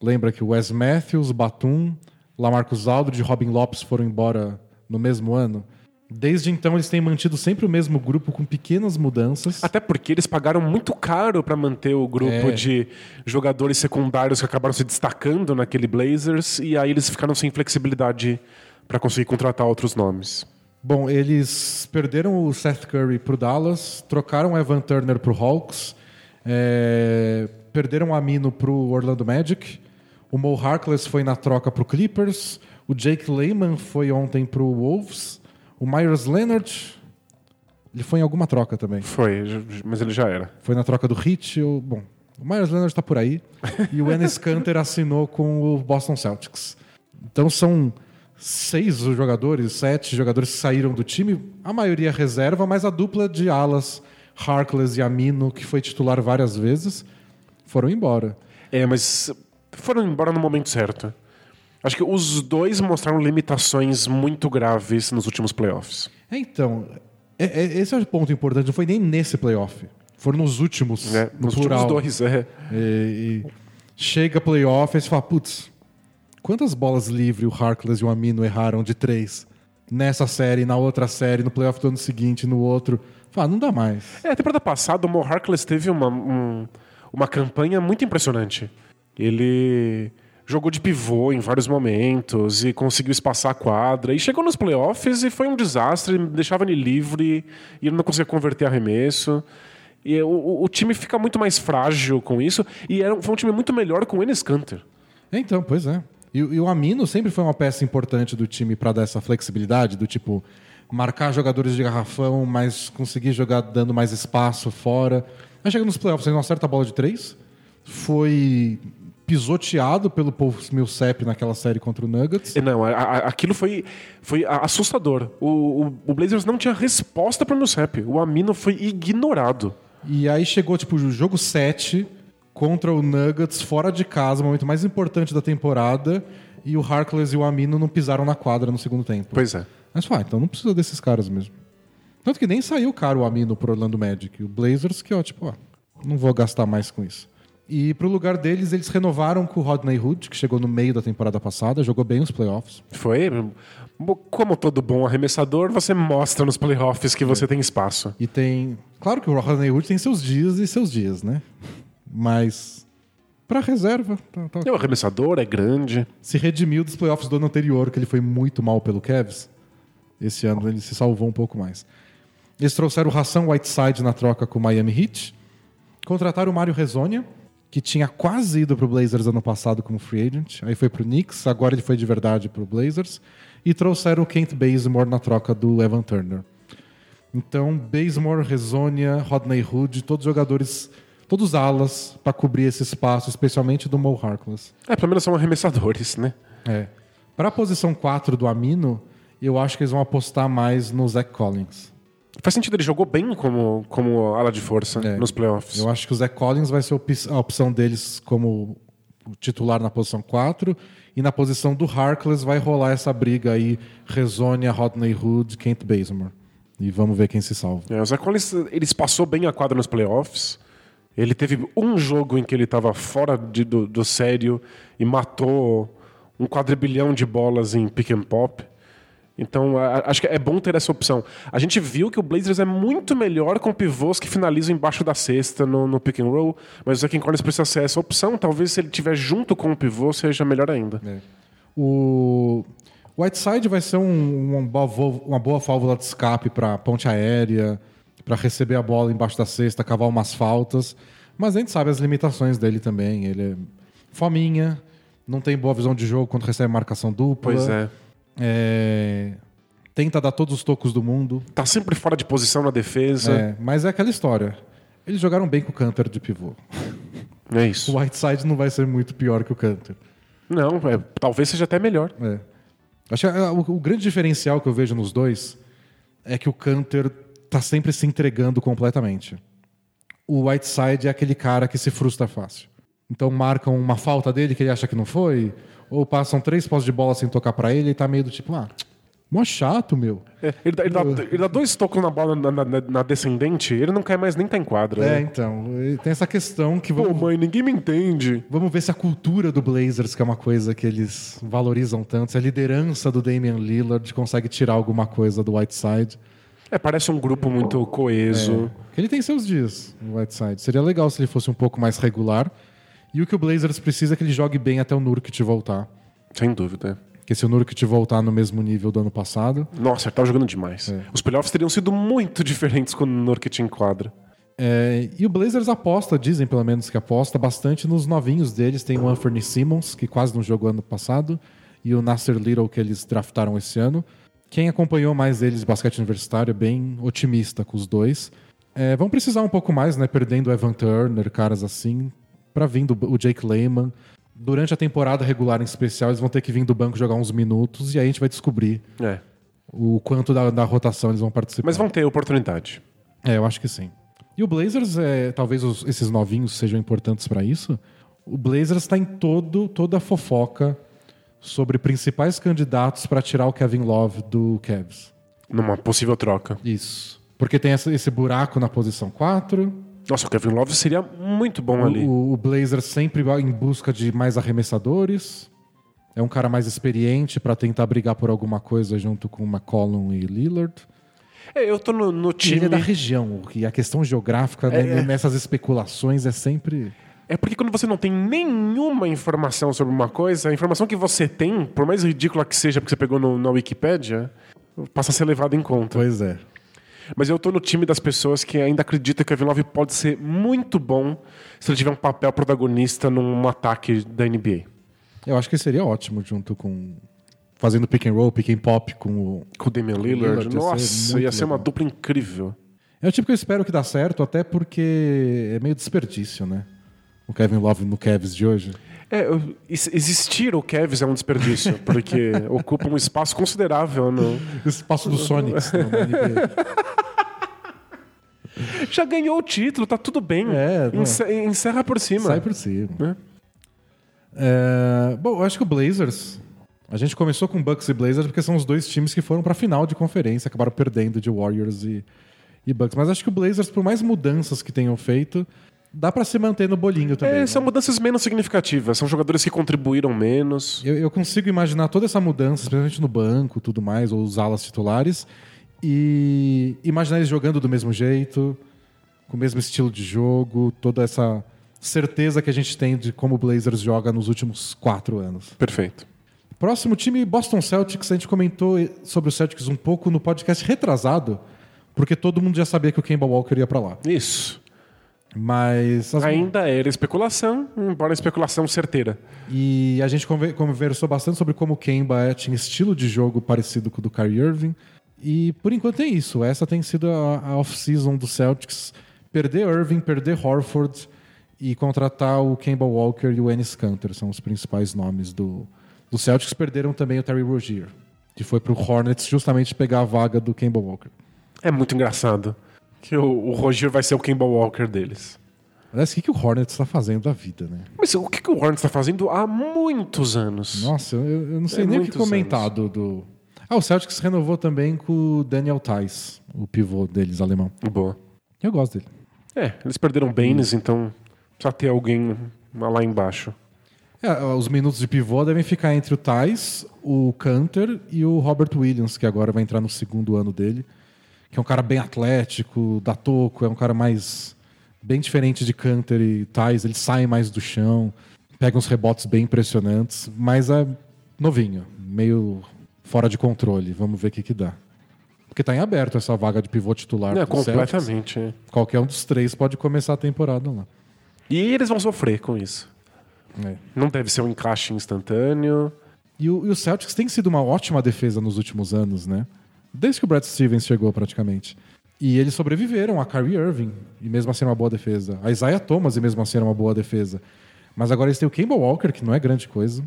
Lembra que o Wes Matthews, Batum, Lamarcus Aldridge e Robin Lopes foram embora no mesmo ano? Desde então eles têm mantido sempre o mesmo grupo com pequenas mudanças. Até porque eles pagaram muito caro para manter o grupo É. de jogadores secundários que acabaram se destacando naquele Blazers e aí eles ficaram sem flexibilidade para conseguir contratar outros nomes. Bom, eles perderam o Seth Curry pro Dallas, trocaram o Evan Turner pro Hawks, é, perderam o Amino pro Orlando Magic, o Mo Harkless foi na troca pro Clippers, o Jake Lehman foi ontem pro Wolves, o Myers Leonard, ele foi em alguma troca também. Foi, mas ele já era. Foi na troca do Heat, o, bom, o Myers Leonard está por aí, e o Enes Kanter assinou com o Boston Celtics. Então são seis jogadores, sete jogadores que saíram do time, a maioria reserva, mas a dupla de alas, Harkless e Amino, que foi titular várias vezes, foram embora. É, mas foram embora no momento certo. Acho que os dois mostraram limitações muito graves nos últimos playoffs. É, então, é, é, esse é o ponto importante. Não foi nem nesse playoff. Foram nos últimos. É, no nos plural. últimos dois, é. E, e chega playoff e você fala, putz, quantas bolas livres o Harkless e o Amino erraram de três? Nessa série, na outra série, no playoff do ano seguinte, no outro. Fala, não dá mais. É, a temporada passada o Mo Harkless teve uma, um- uma campanha muito impressionante. Ele jogou de pivô em vários momentos e conseguiu espaçar a quadra. E chegou nos playoffs e foi um desastre, deixava ele livre e ele não conseguia converter arremesso. E o, o- time fica muito mais frágil com isso. E era, foi um time muito melhor com o Enes Kanter. Então, pois é. E, e o Amino sempre foi uma peça importante do time para dar essa flexibilidade, do tipo marcar jogadores de garrafão, mas conseguir jogar dando mais espaço fora. Aí chega nos playoffs, ele não acerta a bola de três. Foi pisoteado pelo Paul Millsap naquela série contra o Nuggets. Não, a- a- aquilo foi, foi assustador. O, o, o Blazers não tinha resposta para o Millsap. O Amino foi ignorado. E aí chegou, tipo, o jogo 7 contra o Nuggets, fora de casa, o momento mais importante da temporada, e o Harkless e o Amino não pisaram na quadra no segundo tempo. Pois é. Mas fala, então não precisa desses caras mesmo. Tanto que nem saiu caro o Amino pro Orlando Magic. O Blazers que, ó, tipo, ó, não vou gastar mais com isso. E pro lugar deles, eles renovaram com o Rodney Hood, que chegou no meio da temporada passada, jogou bem os playoffs. Foi. Como todo bom arremessador, você mostra nos playoffs que você tem espaço. E tem. Claro que o Rodney Hood tem seus dias e seus dias, né? Mas. Pra reserva, tá, tá É um arremessador, é grande. se redimiu dos playoffs do ano anterior, que ele foi muito mal pelo Cavs. Esse ano ele se salvou um pouco mais. Eles trouxeram o Hassan Whiteside na troca com o Miami Heat. Contrataram o Mário Rezonia, que tinha quase ido pro Blazers ano passado como free agent. Aí foi pro Knicks, agora ele foi de verdade pro Blazers. E trouxeram o Kent Bazemore na troca do Evan Turner. Então, Bazemore, Rezonia, Rodney Hood, todos jogadores, todos alas para cobrir esse espaço, especialmente do Mo Harkless. É, pelo menos são arremessadores, né? É. Para a posição 4 do Amino, eu acho que eles vão apostar mais no Zach Collins. Faz sentido, ele jogou bem como, como ala de força É. nos playoffs. Eu acho que o Zach Collins vai ser a opção deles como titular na posição 4. E na posição do Harkless vai rolar essa briga aí, Rezonia, Rodney Hood, Kent Bazemore. E vamos ver quem se salva. É, o Zach Collins, ele espaçou bem a quadra nos playoffs. Ele teve um jogo em que ele estava fora de- do, do sério e matou um quadrilhão de bolas em pick and pop. Então, a- acho que é bom ter essa opção. A gente viu que o Blazers é muito melhor com pivôs que finalizam embaixo da cesta no, no pick and roll, mas o Zach Collins precisa ser essa opção. Talvez se ele estiver junto com o pivô, seja melhor ainda. O Whiteside vai ser um- uma, boa, uma boa válvula de escape para ponte aérea, para receber a bola embaixo da cesta, cavar umas faltas. Mas a gente sabe as limitações dele também. Ele é fominha, não tem boa visão de jogo quando recebe marcação dupla. Pois é. É, Tenta dar todos os tocos do mundo. Tá sempre fora de posição na defesa. É, mas é aquela história. Eles jogaram bem com o Canter de pivô. É, isso. O Whiteside não vai ser muito pior que o Canter. Não, é, talvez seja até melhor. É. Acho que ah, o, o grande diferencial que eu vejo nos dois é que o Canter tá sempre se entregando completamente. O Whiteside é aquele cara que se frustra fácil. Então marcam uma falta dele que ele acha que não foi, ou passam três pós de bola sem tocar pra ele e tá meio do tipo, ah, mó chato, meu. É, ele, dá, ele dá- ele dá dois tocos na bola na, na- na descendente, ele não quer mais nem tá em quadra. É, né? então, tem essa questão que Pô, vamos, mãe, ninguém me entende. vamos ver se a cultura do Blazers, que é uma coisa que eles valorizam tanto, se a liderança do Damian Lillard consegue tirar alguma coisa do Whiteside. É, parece um grupo muito coeso. Que ele tem seus dias, o Whiteside. Seria legal se ele fosse um pouco mais regular. E o que o Blazers precisa é que ele jogue bem até o Nurkic voltar. Sem dúvida. Porque se o Nurkic voltar no mesmo nível do ano passado... Nossa, ele tava jogando demais. É. Os playoffs teriam sido muito diferentes com o Nurkic em quadra. É, e o Blazers aposta, dizem pelo menos que aposta, bastante nos novinhos deles. Tem o Anthony Simmons, que quase não jogou ano passado, e o Nasser Little, que eles draftaram esse ano. Quem acompanhou mais eles basquete universitário é bem otimista com os dois. É, vão precisar um pouco mais, né? Perdendo o Evan Turner, caras assim, para vir do- o Jake Lehman. durante a temporada regular em especial, eles vão ter que vir do banco jogar uns minutos e aí a gente vai descobrir É. o quanto da, da rotação eles vão participar. Mas vão ter oportunidade. É, eu acho que sim. E o Blazers, é, talvez os- esses novinhos sejam importantes para isso. O Blazers está em todo, toda a fofoca sobre principais candidatos para tirar o Kevin Love do Cavs. Numa possível troca. Isso. Porque tem essa- esse buraco na posição 4. Nossa, o Kevin Love seria muito bom ali. O, o Blazers sempre em busca de mais arremessadores. É um cara mais experiente para tentar brigar por alguma coisa junto com McCollum e Lillard. É, eu tô no, no time. ele é da região, e a questão geográfica né, nessas especulações é sempre. É porque quando você não tem nenhuma informação sobre uma coisa, a informação que você tem, por mais ridícula que seja, porque você pegou no- na Wikipédia, passa a ser levada em conta. Pois é. Mas eu tô no time das pessoas que ainda acreditam que o Kevin Love pode ser muito bom se ele tiver um papel protagonista num ataque da NBA. Eu acho que seria ótimo junto com. Fazendo pick and roll, pick and pop com o. Com o Damian Lillard. Lillard ia ser Nossa, muito ia ser uma dupla incrível. É o tipo que eu espero que dá certo, até porque é meio desperdício, né? O Kevin Love no Cavs de hoje. É, existir o Cavs é um desperdício, porque ocupa um espaço considerável no. Espaço do Sonics NBA. Já ganhou o título, tá tudo bem. É. Ence- encerra por cima. Sai por cima. É. É, bom, eu acho que o Blazers. A gente começou com Bucks e Blazers porque são os dois times que foram pra final de conferência, acabaram perdendo de Warriors e, e Bucks. Mas acho que o Blazers, por mais mudanças que tenham feito, dá pra se manter no bolinho também. É, né? são mudanças menos significativas. São jogadores que contribuíram menos. Eu, eu consigo imaginar toda essa mudança, especialmente no banco tudo mais, ou os alas titulares, e imaginar eles jogando do mesmo jeito, com o mesmo estilo de jogo, toda essa certeza que a gente tem de como o Blazers joga nos últimos quatro anos. Perfeito. Próximo time, Boston Celtics. A gente comentou sobre o Celtics um pouco no podcast retrasado, porque todo mundo já sabia que o Kemba Walker ia pra lá. Isso. Mas as- Ainda era especulação, embora especulação certeira. E a gente conver- conversou bastante sobre como o Kemba é, tinha estilo de jogo parecido com o do Kyrie Irving. E por enquanto é isso. Essa tem sido a, off-season do Celtics. Perder Irving, perder Horford e contratar o Kemba Walker e o Ennis Cantor. São os principais nomes do, do Celtics. Perderam também o Terry Rozier, que foi pro Hornets justamente pegar a vaga do Kemba Walker. É muito engraçado que o, o Roger vai ser o Kemba Walker deles. Aliás, o que, que o Hornets está fazendo da vida, né? Mas o que, que o Hornets está fazendo há muitos anos? Nossa, eu, eu não sei É nem o que comentar do, do. Ah, o Celtics renovou também com o Daniel Tais, o pivô deles, alemão. Boa. Eu gosto dele. É, eles perderam Baines, então precisa ter alguém lá embaixo. É, os minutos de pivô devem ficar entre o Tais, o Canter e o Robert Williams, que agora vai entrar no segundo ano dele. Que é um cara bem atlético, da toco, é um cara mais. bem diferente de Canter e Tais. Ele sai mais do chão, pega uns rebotes bem impressionantes, mas é novinho, meio fora de controle. Vamos ver o que, que dá. Porque tá em aberto essa vaga de pivô titular. É, Celtics. completamente. é. Qualquer um dos três pode começar a temporada lá. E eles vão sofrer com isso. É. Não deve ser um encaixe instantâneo. E o, e o Celtics tem sido uma ótima defesa nos últimos anos, né? Desde que o Brad Stevens chegou, praticamente. E eles sobreviveram a Kyrie Irving, e mesmo assim era uma boa defesa. A Isaiah Thomas, e mesmo assim era uma boa defesa. Mas agora eles têm o Kemba Walker, que não é grande coisa.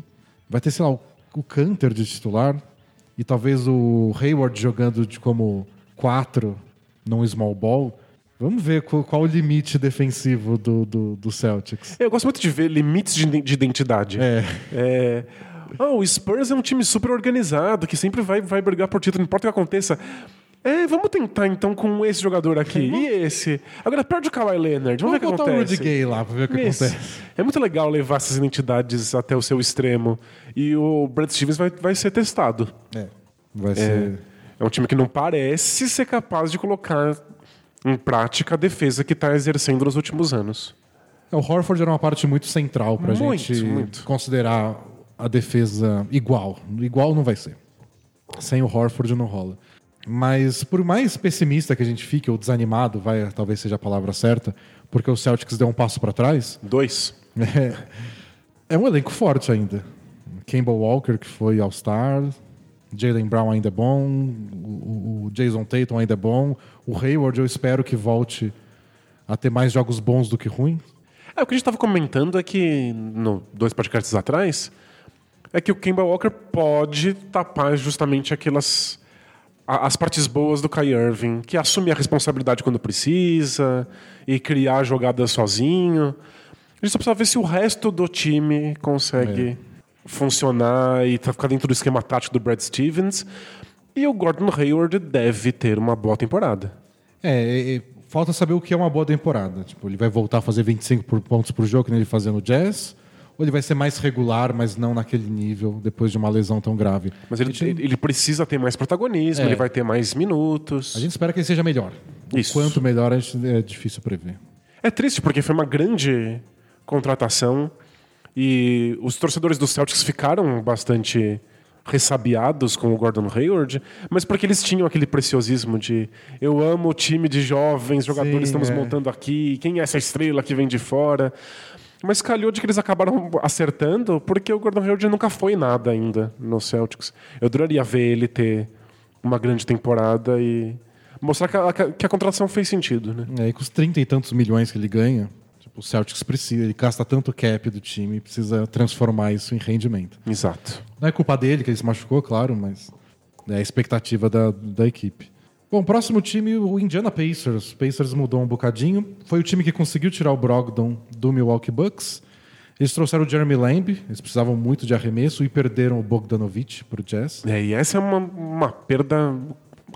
Vai ter, sei lá, o, o Canter de titular. E talvez o Hayward jogando de como quatro, não small ball. Vamos ver qual, qual o limite defensivo do, do, do Celtics. Eu gosto muito de ver limites de, de identidade. É. É, ah, o Spurs é um time super organizado, que sempre vai, vai brigar por título, não importa o que aconteça. É, vamos tentar então com esse jogador aqui. E esse? Agora perde o Kawhi Leonard. Vamos, ver o que botar o acontece. Rudy Gay lá pra ver o que Isso. acontece. É muito legal levar essas identidades até o seu extremo. E o Brad Stevens vai, vai ser testado. É. Vai É, ser. é um time que não parece ser capaz de colocar em prática a defesa que está exercendo nos últimos anos. É, O Horford era uma parte muito central pra Muito, gente muito. considerar a defesa igual. Igual não vai ser. Sem o Horford não rola. Mas por mais pessimista que a gente fique, ou desanimado, vai, talvez seja a palavra certa, porque o Celtics deu um passo pra trás, Dois. é, é um elenco forte ainda. Kemba Walker, que foi All-Star, Jalen Brown ainda é bom, o, o Jason Tatum ainda é bom, o Hayward eu espero que volte a ter mais jogos bons do que ruins. É, o que a gente estava comentando é que, no, dois podcasts atrás, é que o Kemba Walker pode tapar justamente aquelas as partes boas do Kai Irving, que assume a responsabilidade quando precisa e criar jogadas sozinho. A gente só precisa ver se o resto do time consegue é. funcionar e ficar dentro do esquema tático do Brad Stevens. E o Gordon Hayward deve ter uma boa temporada. É, é, falta saber o que é uma boa temporada. Tipo, ele vai voltar a fazer 25 pontos por jogo que ele fazia no Jazz ou ele vai ser mais regular, mas não naquele nível, depois de uma lesão tão grave? Mas ele, gente... ele precisa ter mais protagonismo, é. ele vai ter mais minutos. A gente espera que ele seja melhor. Isso. O quanto melhor é difícil prever. É triste, porque foi uma grande contratação e os torcedores do Celtics ficaram bastante ressabiados com o Gordon Hayward, mas porque eles tinham aquele preciosismo de eu amo o time de jovens jogadores Sim, estamos é. montando aqui, quem é essa estrela que vem de fora? Mas calhou de que eles acabaram acertando, porque o Gordon Hayward nunca foi nada ainda no Celtics. Eu adoraria ver ele ter uma grande temporada e mostrar que a, que a contratação fez sentido. Né? É, e com os 30 e tantos milhões que ele ganha, tipo, o Celtics precisa, ele gasta tanto cap do time, precisa transformar isso em rendimento. Exato. Não é culpa dele que ele se machucou, claro, mas é a expectativa da, da equipe. Bom, próximo time, o Indiana Pacers. Pacers mudou um bocadinho. Foi o time que conseguiu tirar o Brogdon do Milwaukee Bucks. Eles trouxeram o Jeremy Lamb, eles precisavam muito de arremesso e perderam o Bogdanovich para o Jazz. É, e essa é uma, uma perda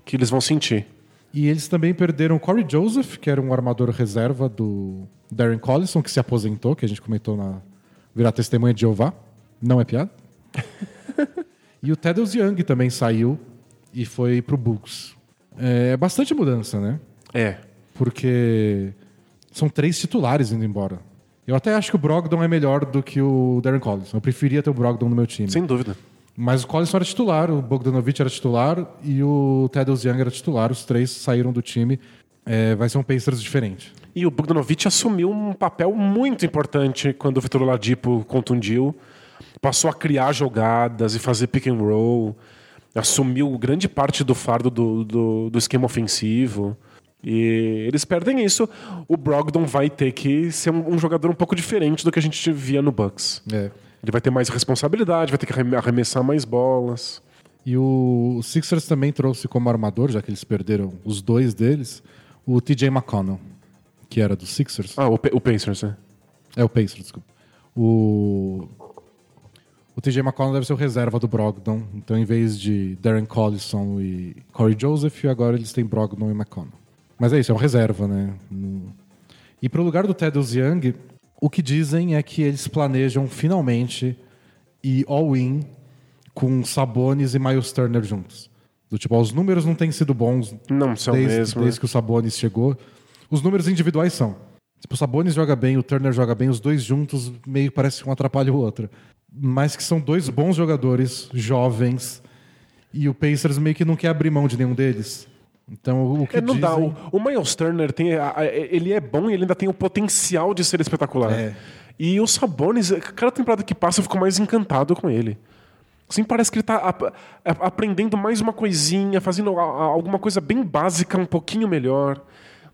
que eles vão sentir. E eles também perderam o Corey Joseph, que era um armador reserva do Darren Collison, que se aposentou, que a gente comentou na virar testemunha de Jeová. Não é piada. e o Tedros Young também saiu e foi para o Bucks. É bastante mudança, né? É. Porque são três titulares indo embora. Eu até acho que o Brogdon é melhor do que o Darren Collison. Eu preferia ter o Brogdon no meu time. Sem dúvida. Mas o Collison era titular, o Bogdanovich era titular e o Tedros Young era titular. Os três saíram do time. É, vai ser um Pacers diferente. E o Bogdanovich assumiu um papel muito importante quando o Vitor Oladipo contundiu. Passou a criar jogadas e fazer pick and roll assumiu grande parte do fardo do, do, do, esquema ofensivo. E eles perdem isso. O Brogdon vai ter que ser um, um jogador um pouco diferente do que a gente via no Bucks. É. Ele vai ter mais responsabilidade, vai ter que arremessar mais bolas. E o Sixers também trouxe como armador, já que eles perderam os dois deles, o TJ McConnell, que era do Sixers. Ah, o, o Pacers, né? É o Pacers, desculpa. O o TJ McConnell deve ser o reserva do Brogdon. Então, em vez de Darren Collison e Corey Joseph, agora eles têm Brogdon e McConnell. Mas é isso, é um reserva, né? E para o lugar do Tedros Young, o que dizem é que eles planejam finalmente ir all-in com Sabonis e Miles Turner juntos. Do tipo, os números não têm sido bons não são desde, mesmo, desde né? que o Sabonis chegou. Os números individuais são. Tipo, o Sabonis joga bem, o Turner joga bem, os dois juntos meio parece que um atrapalha o outro mas que são dois bons jogadores, jovens, e o Pacers meio que não quer abrir mão de nenhum deles. Então, o que é, não dizem... dá. O, o Miles Turner tem, ele é bom e ele ainda tem o potencial de ser espetacular. É. E o Sabonis, cada temporada que passa eu fico mais encantado com ele. Assim, parece que ele está aprendendo mais uma coisinha, fazendo alguma coisa bem básica, um pouquinho melhor.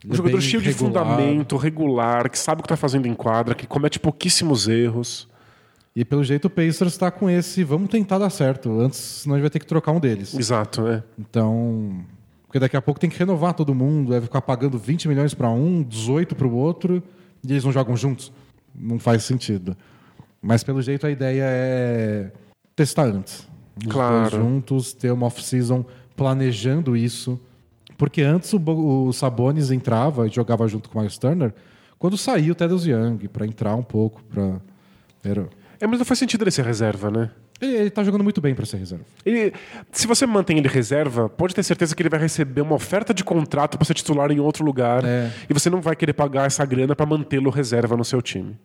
Um é jogador cheio regular. de fundamento, regular, que sabe o que está fazendo em quadra, que comete pouquíssimos erros. E pelo jeito o Pacers está com esse, vamos tentar dar certo, antes senão a gente vai ter que trocar um deles. Exato, é. Então, porque daqui a pouco tem que renovar todo mundo, vai ficar pagando 20 milhões para um, 18 para o outro, e eles não jogam juntos. Não faz sentido. Mas pelo jeito a ideia é testar antes. Os claro. juntos, ter uma off-season planejando isso. Porque antes o, o Sabonis entrava e jogava junto com o Miles Turner, quando saiu o Tedros Young, para entrar um pouco, para... Era é, mas não faz sentido ele ser reserva, né? Ele, ele tá jogando muito bem para ser reserva. Ele, se você mantém ele reserva, pode ter certeza que ele vai receber uma oferta de contrato para ser titular em outro lugar. É. E você não vai querer pagar essa grana para mantê-lo reserva no seu time.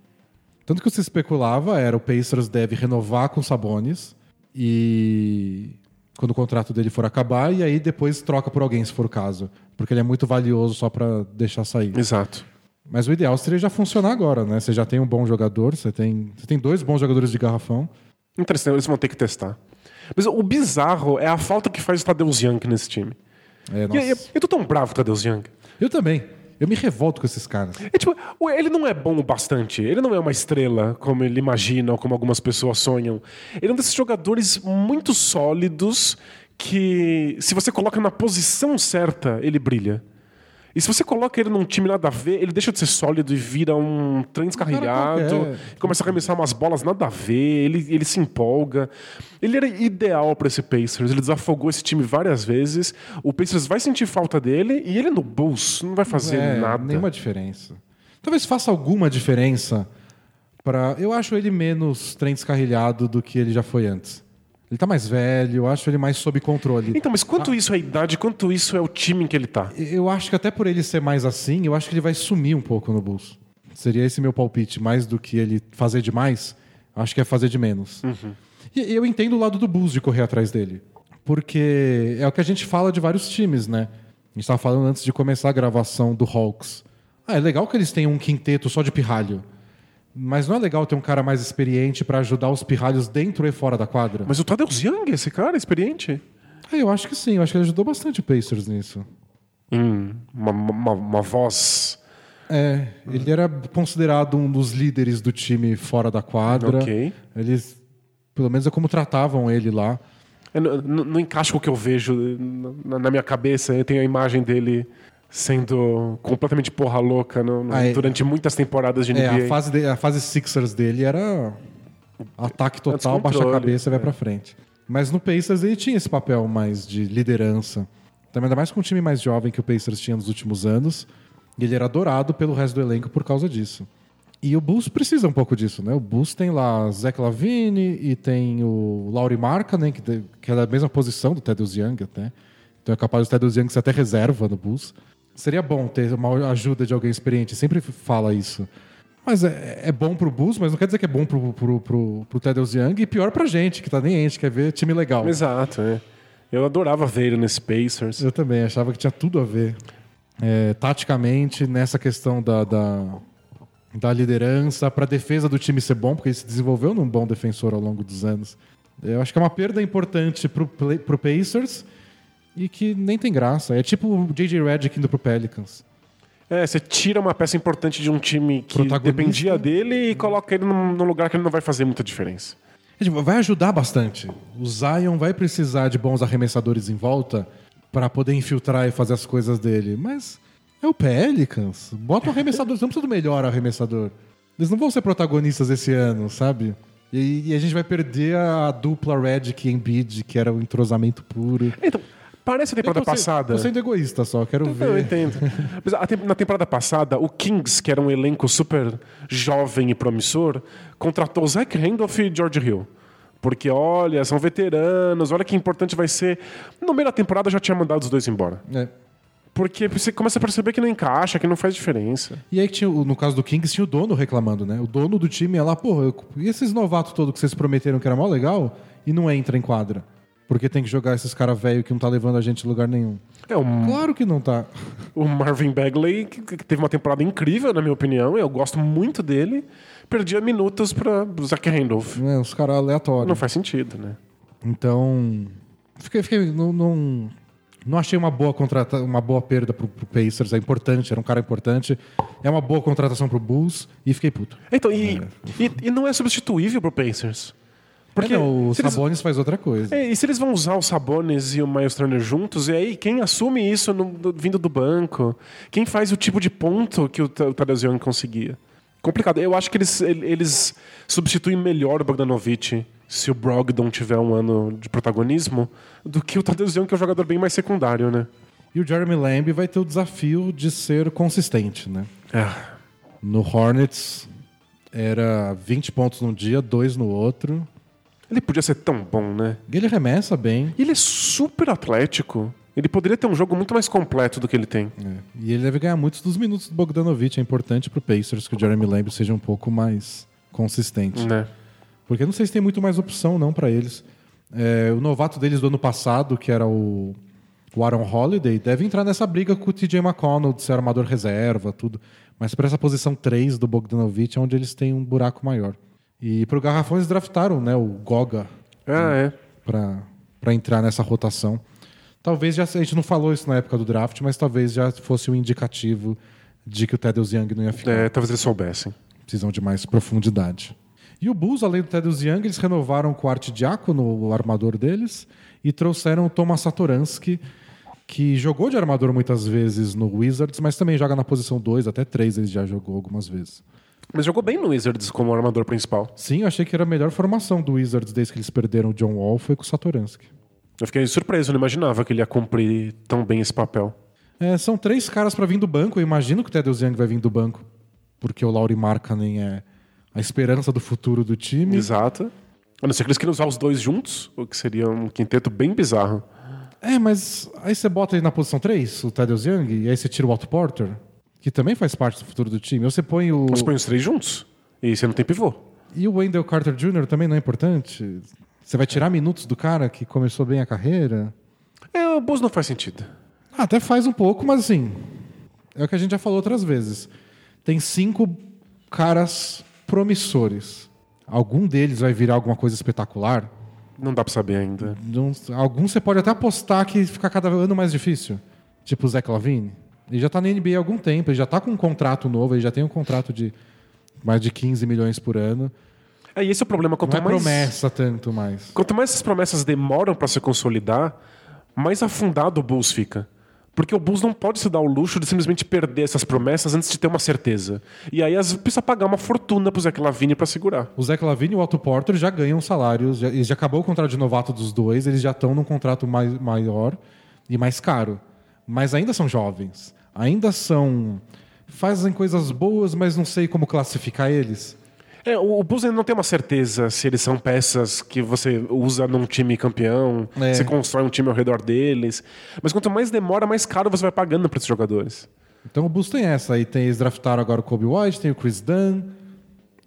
Tanto que se especulava era o Pacers deve renovar com Sabonis e quando o contrato dele for acabar e aí depois troca por alguém se for o caso, porque ele é muito valioso só para deixar sair. Exato. Mas o ideal seria já funcionar agora, né? Você já tem um bom jogador, você tem, você tem dois bons jogadores de garrafão. Interessante, eles vão ter que testar. Mas o bizarro é a falta que faz o Tadeusz Young nesse time. É, nossa. E, eu, eu tô tão bravo com o Tadeusz Young. Eu também. Eu me revolto com esses caras. É, tipo, ele não é bom o bastante. Ele não é uma estrela, como ele imagina, ou como algumas pessoas sonham. Ele é um desses jogadores muito sólidos que, se você coloca na posição certa, ele brilha. E se você coloca ele num time nada a ver, ele deixa de ser sólido e vira um trem descarrilhado. qualquer. Começa a arremessar umas bolas nada a ver, ele, ele se empolga. Ele era ideal para esse Pacers, ele desafogou esse time várias vezes. O Pacers vai sentir falta dele e ele no Bulls não vai fazer É, nada. Nenhuma diferença. Talvez faça alguma diferença para. Eu acho ele menos trem descarrilhado do que ele já foi antes. Ele tá mais velho, eu acho ele mais sob controle. Então, mas quanto isso é a idade, quanto isso é o time em que ele tá? Eu acho que até por ele ser mais assim, eu acho que ele vai sumir um pouco no Bulls. Seria esse meu palpite. Mais do que ele fazer demais, acho que é fazer de menos. E eu entendo o lado do Bulls de correr atrás dele. Porque é o que a gente fala de vários times, né? A gente estava falando antes de começar a gravação do Hawks. Ah, é legal que eles tenham um quinteto só de pirralho. Mas não é legal ter um cara mais experiente para ajudar os pirralhos dentro e fora da quadra? Mas o Tadeusz Young, esse cara, experiente? Ah, eu acho que sim. Eu acho que ele ajudou bastante o Pacers nisso. Hum, uma, uma, uma voz. É, ele era considerado um dos líderes do time fora da quadra. Ok. Eles, pelo menos é como tratavam ele lá. Eu não, não- não encaixa com o que eu vejo na, na minha cabeça. Eu tenho a imagem dele sendo completamente porra louca no- no- é. durante muitas temporadas de É, NBA. a fase, de- a fase Sixers dele era ataque total, baixa a descontrole, cabeça e vai é. pra frente. Mas no Pacers ele tinha esse papel mais de liderança. Também ainda mais com um time mais jovem que o Pacers tinha nos últimos anos. E ele era adorado pelo resto do elenco por causa disso. E o Bulls precisa um pouco disso, né? O Bulls tem lá Zach Lavine e tem o Laurie Markkanen, que, de- que é da mesma posição do Tedros Young até. Então é capaz do Tedros Young ser até reserva no Bulls. Seria bom ter uma ajuda de alguém experiente, sempre fala isso. Mas é, é bom pro Bulls, mas não quer dizer que é bom pro, pro, pro, pro Tedros Young e pior pra gente, que tá nem a gente, quer ver time legal. Exato, é. Eu adorava ver ele nesse Pacers. Eu também, achava que tinha tudo a ver. É, taticamente, nessa questão da, da, da liderança, pra defesa do time ser bom, porque ele se desenvolveu num bom defensor ao longo dos anos. Eu acho que é uma perda importante pro, Pla- pro Pacers e que nem tem graça. É tipo o J.J. Redick indo pro Pelicans. É, você tira uma peça importante de um time que dependia dele e coloca ele num, num lugar que ele não vai fazer muita diferença. É, tipo, Vai ajudar bastante. O Zion vai precisar de bons arremessadores em volta para poder infiltrar e fazer as coisas dele. Mas é o Pelicans. Bota um arremessador. Você não precisa do melhor arremessador. Eles não vão ser protagonistas esse ano, sabe? E, e a gente vai perder a dupla Redick e Embiid, que era o entrosamento puro. Então, parece a temporada Eu passada. Tô sendo egoísta só, quero Eu ver. entendo. Mas a na temporada passada, o Kings, que era um elenco super jovem e promissor, contratou Zach Randolph e George Hill. Porque, olha, são veteranos, olha que importante vai ser. No meio da temporada já tinha mandado os dois embora. É. Porque você começa a perceber que não encaixa, que não faz diferença. E aí, tinha, no caso do Kings, tinha o dono reclamando, né? O dono do time ia lá, eu- e esses novatos todos que vocês prometeram que era mó legal e não entra em quadra? Porque tem que jogar esses caras velho que não tá levando a gente a lugar nenhum. É, o, Claro que não tá. o Marvin Bagley, que, teve uma temporada incrível, na minha opinião, eu gosto muito dele, perdia minutos para Zach Randolph. Né? Os caras aleatórios. Não faz sentido, né? Então. Fiquei. fiquei não, não, não achei uma boa contrata, uma boa perda pro, pro Pacers. É importante, era um cara importante. É uma boa contratação pro Bulls e fiquei puto. Então, e, e, e não é substituível pro Pacers. Porque Porque o se eles- Sabonis faz outra coisa. É, e se eles vão usar o Sabonis e o Miles Turner juntos, e aí quem assume isso no- do- vindo do banco? Quem faz o tipo de ponto que o, o Tadeusz Young conseguia? Complicado. Eu acho que eles, ele- eles substituem melhor o Bogdanovich se o Brogdon tiver um ano de protagonismo do que o Tadeusz Young, que é um jogador bem mais secundário, né? E o Jeremy Lamb vai ter o desafio de ser consistente, né? Ah, No Hornets era 20 pontos num dia, dois no outro. Ele podia ser tão bom, né? Ele remessa bem. E ele é super atlético. Ele poderia ter um jogo muito mais completo do que ele tem. É. E ele deve ganhar muitos dos minutos do Bogdanovich. É importante pro Pacers que o Jeremy Lamb seja um pouco mais consistente. Né? Porque não sei se tem muito mais opção não para eles. É, o novato deles do ano passado, que era o, o Aaron Holiday, deve entrar nessa briga com o TJ McConnell de ser armador reserva, tudo. Mas para essa posição 3 do Bogdanovich é onde eles têm um buraco maior. E pro Garrafão eles draftaram né, o Goga Ah, é. para entrar nessa rotação. Talvez já a gente não falou isso na época do draft, mas talvez já fosse um indicativo de que o Thaddeus Young não ia ficar. É, talvez eles soubessem. Precisam de mais profundidade. E o Bulls, além do Thaddeus Young, eles renovaram com o Art Diacono, o armador deles, e trouxeram o Thomas Satoransky, que jogou de armador muitas vezes no Wizards, mas também joga na posição 2, até 3 ele já jogou algumas vezes. Mas jogou bem no Wizards como armador principal. Sim, eu achei que era a melhor formação do Wizards desde que eles perderam o John Wall, foi com o Satoransky. Eu fiquei surpreso, não imaginava que ele ia cumprir tão bem esse papel. É, são três caras para vir do banco, eu imagino que o Thaddeus Young vai vir do banco, porque o Lauri Markkanen é a esperança do futuro do time. Exato. A não ser que eles queiram usar os dois juntos, o que seria um quinteto bem bizarro. É, mas aí você bota ele na posição 3, o Thaddeus Young, e aí você tira o Otto Porter, que também faz parte do futuro do time. Ou você põe o. Você põe os três juntos e você não tem pivô. E o Wendell Carter Jr. também não é importante? Você vai tirar minutos do cara que começou bem a carreira? É, o Bulls não faz sentido. Ah, até faz um pouco, mas assim. É o que a gente já falou outras vezes. Tem cinco caras promissores. Algum deles vai virar alguma coisa espetacular? Não dá pra saber ainda. Não, alguns você pode até apostar que fica cada ano mais difícil. Tipo o Zach Lavine. Ele já tá na NBA há algum tempo, ele já tá com um contrato novo, ele já tem um contrato de mais de 15 milhões por ano. É, e esse é o problema. Quanto Não é mais, promessa tanto mais. quanto mais essas promessas demoram pra se consolidar, mais afundado o Bulls fica. Porque o Bulls não pode se dar o luxo de simplesmente perder essas promessas antes de ter uma certeza. E aí as- precisa pagar uma fortuna pro Zach Lavine pra segurar. O Zach Lavine e o Otto Porter já ganham salários, já, já acabou o contrato de novato dos dois, eles já estão num contrato mais, maior e mais caro. Mas ainda são jovens, ainda são. fazem coisas boas, mas não sei como classificar eles. É, o Bulls ainda não tem uma certeza se eles são peças que você usa num time campeão, É. você constrói um time ao redor deles. Mas quanto mais demora, mais caro você vai pagando para esses jogadores. Então o Bulls tem essa. Aí tem, eles draftaram agora o Kobe White, tem o Chris Dunn.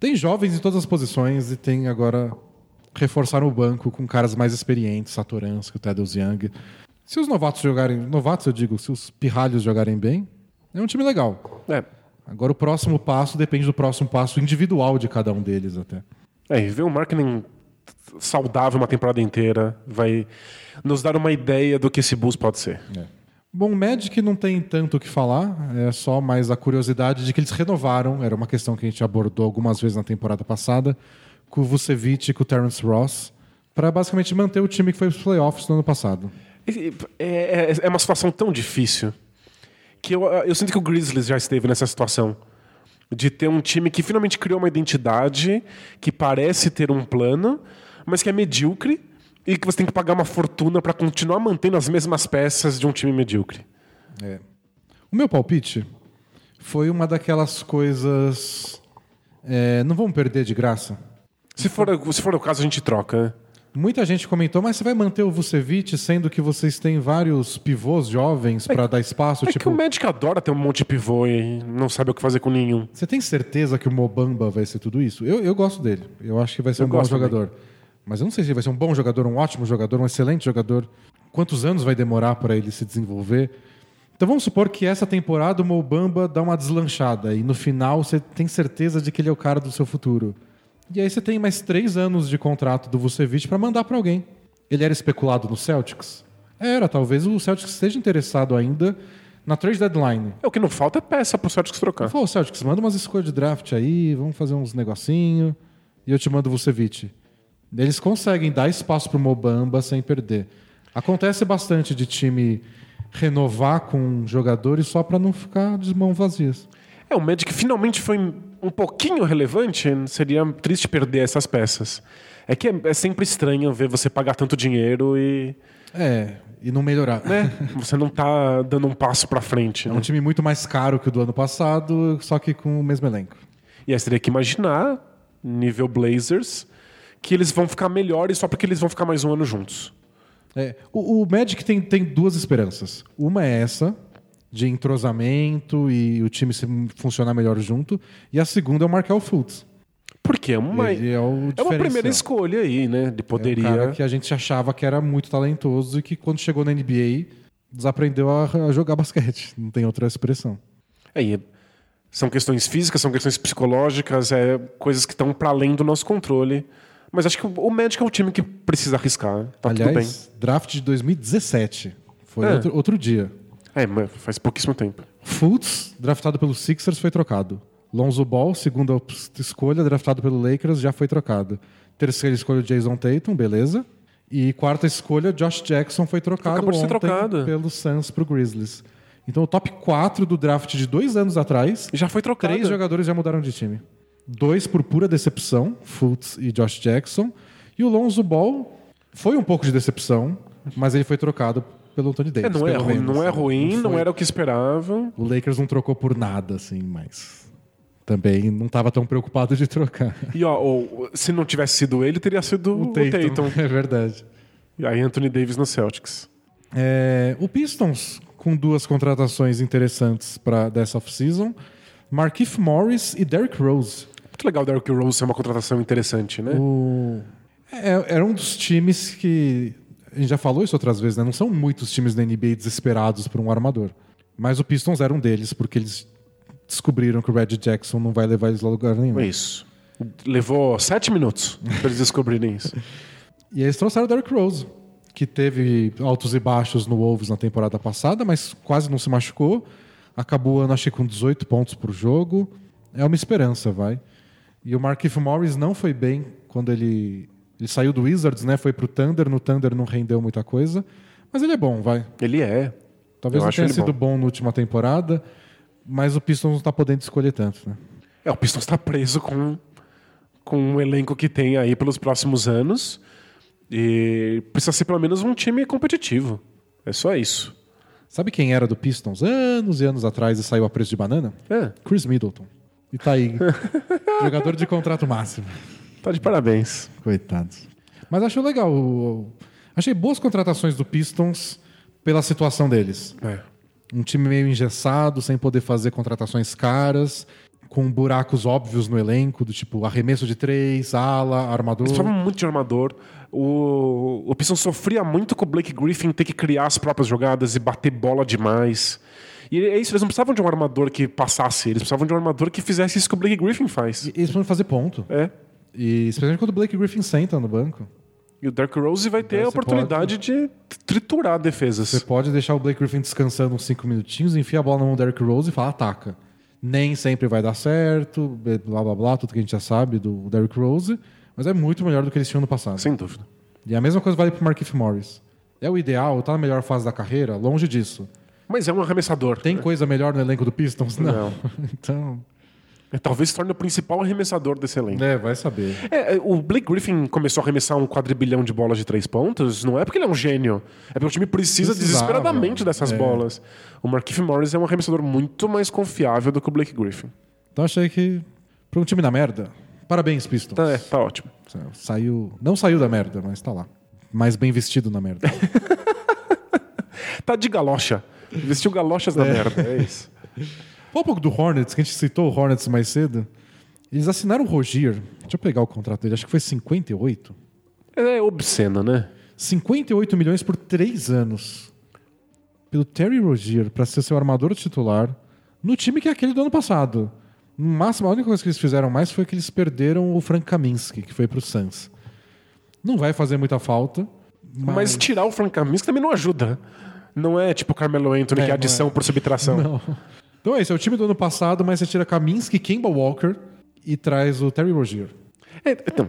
Tem jovens em todas as posições e tem agora. reforçaram o banco com caras mais experientes, Satoransky, o Thaddeus Young. Se os novatos jogarem. Novatos, eu digo, se os pirralhos jogarem bem, é um time legal. É, Agora o próximo passo depende do próximo passo individual de cada um deles até. é e ver o marketing saudável uma temporada inteira vai nos dar uma ideia do que esse Bulls pode ser. Bom, o Magic não tem tanto o que falar, é só mais a curiosidade de que eles renovaram, era uma questão que a gente abordou algumas vezes na temporada passada, com o Vucevic e com o Terence Ross, para basicamente manter o time que foi para os playoffs no ano passado. É, é, é uma situação tão difícil que eu, eu sinto que o Grizzlies já esteve nessa situação. De ter um time que finalmente criou uma identidade, que parece ter um plano, mas que é medíocre e que você tem que pagar uma fortuna para continuar mantendo as mesmas peças de um time medíocre. O meu palpite foi uma daquelas coisas. é, não vamos perder de graça. Se for, se for o caso, a gente troca. Muita gente comentou, mas você vai manter o Vucevic, sendo que vocês têm vários pivôs jovens para dar espaço? É tipo, que o Magic adora ter um monte de pivô e não sabe o que fazer com nenhum. Você tem certeza que o Mobamba vai ser tudo isso? Eu, eu gosto dele. Eu acho que vai ser Eu um bom jogador. Mas eu não sei se ele vai ser um bom jogador, um ótimo jogador, um excelente jogador. Quantos anos vai demorar para ele se desenvolver? Então vamos supor que essa temporada o Mobamba dá uma deslanchada e no final você tem certeza de que ele é o cara do seu futuro. E aí você tem mais três anos de contrato do Vucevic para mandar para alguém. Ele era especulado no Celtics? Era, talvez o Celtics esteja interessado ainda na trade deadline. É, o que não falta é peça pro Celtics trocar. Falou, Celtics, manda umas escolhas de draft aí, vamos fazer uns negocinho e eu te mando o Vucevic. Eles conseguem dar espaço pro Mobamba sem perder. Acontece bastante de time renovar com jogadores só para não ficar de mãos vazias. É, o Magic finalmente foi um pouquinho relevante, seria triste perder essas peças. É que é, é sempre estranho ver você pagar tanto dinheiro e É, e não melhorar. né, você não tá dando um passo pra frente. É né? um time muito mais caro que o do ano passado, só que com o mesmo elenco. E aí você teria que imaginar, nível Blazers, que eles vão ficar melhores só porque eles vão ficar mais um ano juntos. É, o, o Magic tem, tem duas esperanças. Uma é essa, de entrosamento e o time se funcionar melhor junto. E a segunda é o Markel Fultz. Porque é uma, é o é uma primeira escolha aí, né? De É um poderia. cara que a gente achava que era muito talentoso e que quando chegou na NBA desaprendeu a, jogar basquete. Não tem outra expressão. É, e são questões físicas, são questões psicológicas, é coisas que estão para além do nosso controle. Mas acho que o Magic é um time que precisa arriscar. Tá tudo bem. Aliás, draft de 2017. Foi É. outro, outro dia. É, mas faz pouquíssimo tempo. Fultz, draftado pelo Sixers, foi trocado. Lonzo Ball, segunda escolha, draftado pelo Lakers, já foi trocado. Terceira escolha, Jason Tatum, beleza. E quarta escolha, Josh Jackson foi trocado Acabou de ser trocado. pelo Suns pro Grizzlies. Então o top 4 do draft de dois anos atrás, Já foi trocado. três jogadores já mudaram de time. Dois por pura decepção, Fultz e Josh Jackson. E o Lonzo Ball foi um pouco de decepção, mas ele foi trocado pelo Anthony É, Davis. não, é ruim, menos, não é né? ruim, não, foi- era o que esperava. O Lakers não trocou por nada, assim, mas também não estava tão preocupado de trocar. E ó, o- se não tivesse sido ele, teria sido o, Tatum. É verdade. E aí Anthony Davis no Celtics. É, o Pistons, com duas contratações interessantes para dessa off-season, Markif Morris e Derrick Rose. Muito legal o Derrick Rose ser uma contratação interessante, né? O... É, era um dos times que. A gente já falou isso outras vezes, né? Não são muitos times da NBA desesperados por um armador. Mas o Pistons era um deles, porque eles descobriram que o Red Jackson não vai levar eles a lugar nenhum. É isso. Levou sete minutos pra eles descobrirem isso. E eles trouxeram o Derrick Rose, que teve altos e baixos no Wolves na temporada passada, mas quase não se machucou. Acabou o ano, acho que com 18 pontos por jogo. É uma esperança, vai. E o Markif Morris não foi bem quando ele, ele saiu do Wizards, né? Foi pro Thunder. No Thunder não rendeu muita coisa. Mas ele é bom, vai. Ele é. Talvez Eu não tenha sido bom. bom. na última temporada, mas o Pistons não tá podendo escolher tanto, né? É, o Pistons está preso com, com o elenco que tem aí pelos próximos anos. E precisa ser pelo menos um time competitivo. É só isso. Sabe quem era do Pistons anos e anos atrás e saiu a preço de banana? É, Chris Middleton. E tá aí. jogador de contrato máximo. Tá de parabéns. Coitados. Mas acho legal. Achei boas contratações do Pistons pela situação deles. É. Um time meio engessado, sem poder fazer contratações caras, com buracos óbvios no elenco, do tipo arremesso de três, ala, armador. Eles precisavam muito de armador. O, o Pistons sofria muito com o Blake Griffin ter que criar as próprias jogadas e bater bola demais. E é isso, eles não precisavam de um armador que passasse, eles precisavam de um armador que fizesse isso que o Blake Griffin faz. E Eles precisam fazer ponto. É. E especialmente quando o Blake Griffin senta no banco. E o Derrick Rose vai ter a oportunidade de triturar defesas. Você pode deixar o Blake Griffin descansando uns 5 minutinhos, enfia a bola na mão do Derrick Rose e fala ataca. Nem sempre vai dar certo, blá blá blá, tudo que a gente já sabe do Derrick Rose, mas é muito melhor do que eles tinham no passado. Sem dúvida. E a mesma coisa vale pro Markif Morris. É o ideal, tá na melhor fase da carreira? Longe disso. Mas é um arremessador. Tem coisa melhor no elenco do Pistons? Não. então, Talvez se torne o principal arremessador desse elenco. é, vai saber. É, é, o Blake Griffin começou a arremessar um quadrilhão de bolas de três pontos, não é porque ele é um gênio, é porque o time precisa Precisava, desesperadamente dessas é. bolas. O Markif Morris é um arremessador muito mais confiável do que o Blake Griffin. Então achei que, pra um time na merda, parabéns, Pistons. Tá, é, tá ótimo. Saiu, não saiu da merda, mas tá lá. Mais bem vestido na merda. Tá de galocha. Vestiu galochas na merda, é isso. Fala um pouco do Hornets, que a gente citou o Hornets mais cedo. Eles assinaram o Rogier. Deixa eu pegar o contrato dele, acho que foi 58. É obsceno, né? 58 milhões por três anos. Pelo Terry Rogier, para ser seu armador titular, no time que é aquele do ano passado. No máximo, a única coisa que eles fizeram mais foi que eles perderam o Frank Kaminsky, que foi pro Suns. Não vai fazer muita falta. Mas, Mas, tirar o Frank Kaminsky também não ajuda. Não é tipo o Carmelo Anthony, É, que é adição é. por subtração. Não. Então é isso, é o time do ano passado, mas você tira Kaminsky, Kemba Walker e traz o Terry Rogier. É, então,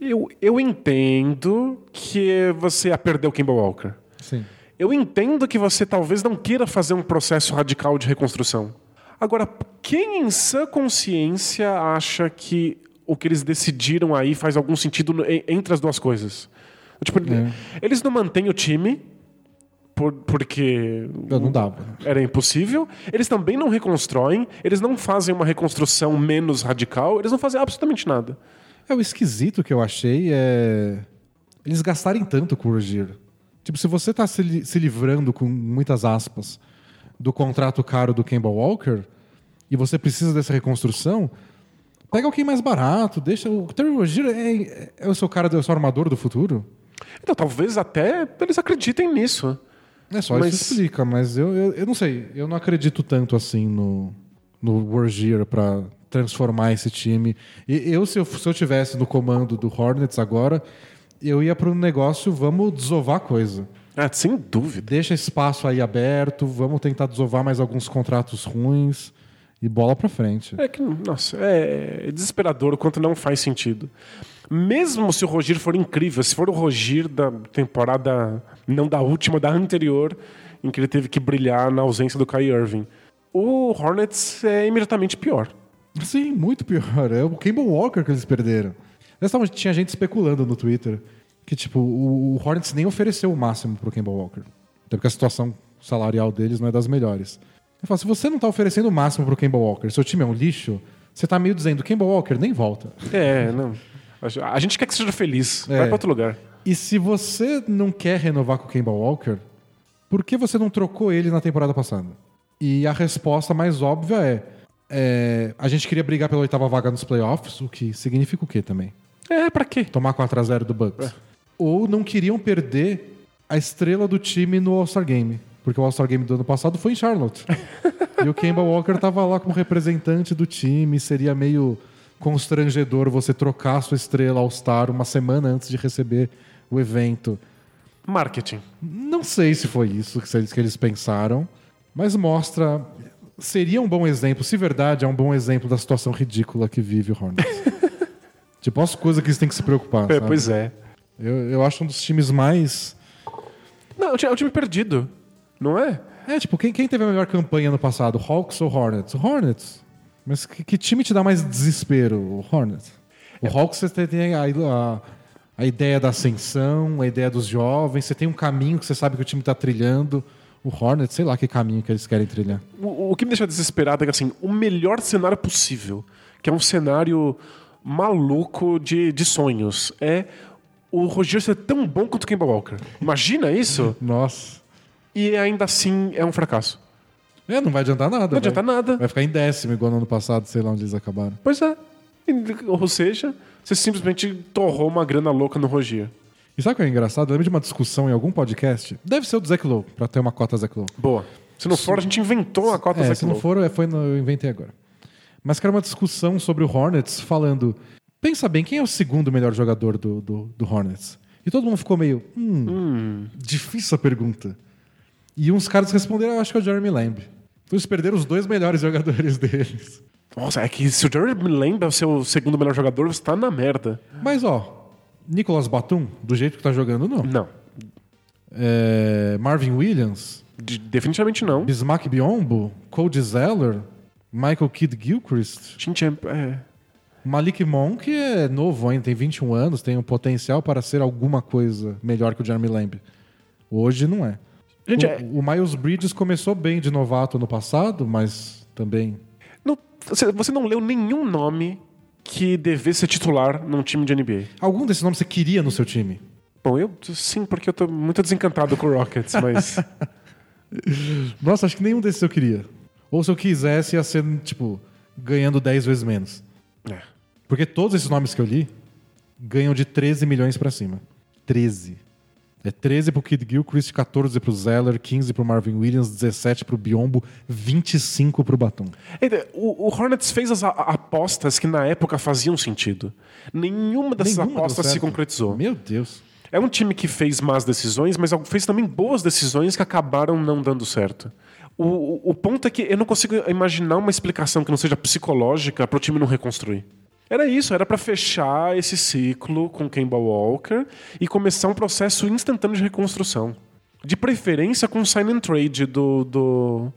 eu, eu entendo que você ia perder o Kemba Walker. Sim. Eu entendo que você talvez não queira fazer um processo radical de reconstrução. Agora, quem em sã consciência acha que o que eles decidiram aí faz algum sentido entre as duas coisas? Tipo, É. eles não mantêm o time por- porque Não, não dava. era impossível. Eles também não reconstroem, eles não fazem uma reconstrução menos radical, eles não fazem absolutamente nada. É, o esquisito que eu achei é. Eles gastarem tanto com o Rogier. Tipo, se você tá se, li- se livrando, com muitas aspas, do contrato caro do Kemba Walker e você precisa dessa reconstrução, pega alguém mais barato, deixa. O Terry Rogier é, é o seu cara, é o seu armador do futuro? Então, talvez até eles acreditem nisso. É só Mas- isso explica, mas eu, eu, eu não sei. Eu não acredito tanto assim no, no Rogier pra transformar esse time. E eu, se eu, se eu tivesse no comando do Hornets agora, eu ia para um negócio, vamos desovar a coisa. Ah, sem dúvida. Deixa espaço aí aberto, vamos tentar desovar mais alguns contratos ruins e bola pra frente. É que, nossa, é desesperador o quanto não faz sentido. Mesmo se o Rogir for incrível, se for o Rogir da temporada, não da última, da anterior, em que ele teve que brilhar na ausência do Kai Irving, o Hornets é imediatamente pior. Sim, muito pior. É o Campbell Walker que eles perderam. Tinha gente especulando no Twitter que, tipo, o Hornets nem ofereceu o máximo pro Campbell Walker. Até porque a situação salarial deles não é das melhores. Eu falo, se você não tá oferecendo o máximo pro Campbell Walker, seu time é um lixo, você tá meio dizendo, Campbell Walker, nem volta. É, não. A gente quer que seja feliz. É. Vai pra outro lugar. E se você não quer renovar com o Campbell Walker, por que você não trocou ele na temporada passada? E a resposta mais óbvia é, é a gente queria brigar pela oitava vaga nos playoffs, o que significa o quê também? É, pra quê? Tomar 4x0 do Bucks. É. Ou não queriam perder a estrela do time no All-Star Game. Porque o All-Star Game do ano passado foi em Charlotte. e o Kemba Walker tava lá como representante do time, seria meio constrangedor você trocar sua estrela All-Star uma semana antes de receber o evento. Marketing. Não sei se foi isso que eles, que eles pensaram, mas mostra. Seria um bom exemplo, se verdade, é um bom exemplo da situação ridícula que vive o Hornets. tipo, as coisas que eles têm que se preocupar. É, pois é. Eu, eu acho um dos times mais. Não, é o time perdido, não é? É, tipo, quem, quem teve a melhor campanha no passado? Hawks ou Hornets? Hornets. Mas que, que time te dá mais desespero? O Hornets. O é. Hawks você tem a, a, a, ideia da ascensão, a ideia dos jovens, você tem um caminho que você sabe que o time está trilhando. O Hornets, sei lá que caminho que eles querem trilhar. O, o que me deixa desesperado é que, assim, o melhor cenário possível, que é um cenário maluco de, de sonhos, é o Roger ser tão bom quanto o Kemba Walker. Imagina isso? Nossa. E ainda assim é um fracasso. É, não vai adiantar nada. Não adianta nada. Vai ficar em décimo, igual no ano passado, sei lá onde eles acabaram. Pois é. Ou seja, você simplesmente torrou uma grana louca no Rogier. E sabe o que é engraçado? Eu lembro de uma discussão em algum podcast. Deve ser o do Zach Lowe, pra ter uma cota Zach Lowe. Boa. Se não for, a gente inventou a cota é, Zach Se não for, é, foi no, eu inventei agora. Mas que era uma discussão sobre o Hornets, falando... Pensa bem, quem é o segundo melhor jogador do, do, do Hornets? E todo mundo ficou meio... Hum, hum. difícil a pergunta. E uns caras responderam, eu acho que é o Jeremy Lamb. Então eles perderam os dois melhores jogadores deles. Nossa, é que se o Jeremy Lamb é o seu segundo melhor jogador, você tá na merda. Mas, ó, Nicolas Batum, do jeito que tá jogando, não. Não. É, Marvin Williams. De, definitivamente não. Bismack Biombo, Cody Zeller, Michael Kidd Gilchrist. Chinchamp, é. Malik Monk é novo ainda, tem 21 anos, tem um potencial para ser alguma coisa melhor que o Jeremy Lamb. Hoje não é. Gente, o, é... o, Miles Bridges começou bem de novato no passado, mas também. Você não leu nenhum nome que devesse ser titular num time de NBA. Algum desses nomes você queria no seu time? Bom, eu sim, porque eu tô muito desencantado com o Rockets, mas. Nossa, acho que nenhum desses eu queria. Ou se eu quisesse, ia ser, tipo, ganhando 10 vezes menos. É. Porque todos esses nomes que eu li ganham de 13 milhões para cima. 13. É 13 pro Kid Gilchrist, 14 pro Zeller, 15 pro Marvin Williams, 17 pro Biombo, 25 pro Batum. O, o Hornets fez as apostas que na época faziam sentido. Nenhuma dessas Nenhuma apostas se concretizou. Meu Deus. É um time que fez más decisões, mas fez também boas decisões que acabaram não dando certo. O, o, o ponto é que eu não consigo imaginar uma explicação que não seja psicológica para o time não reconstruir. Era isso, era para fechar esse ciclo com Kemba Walker e começar um processo instantâneo de reconstrução. De preferência com o sign and trade do, do,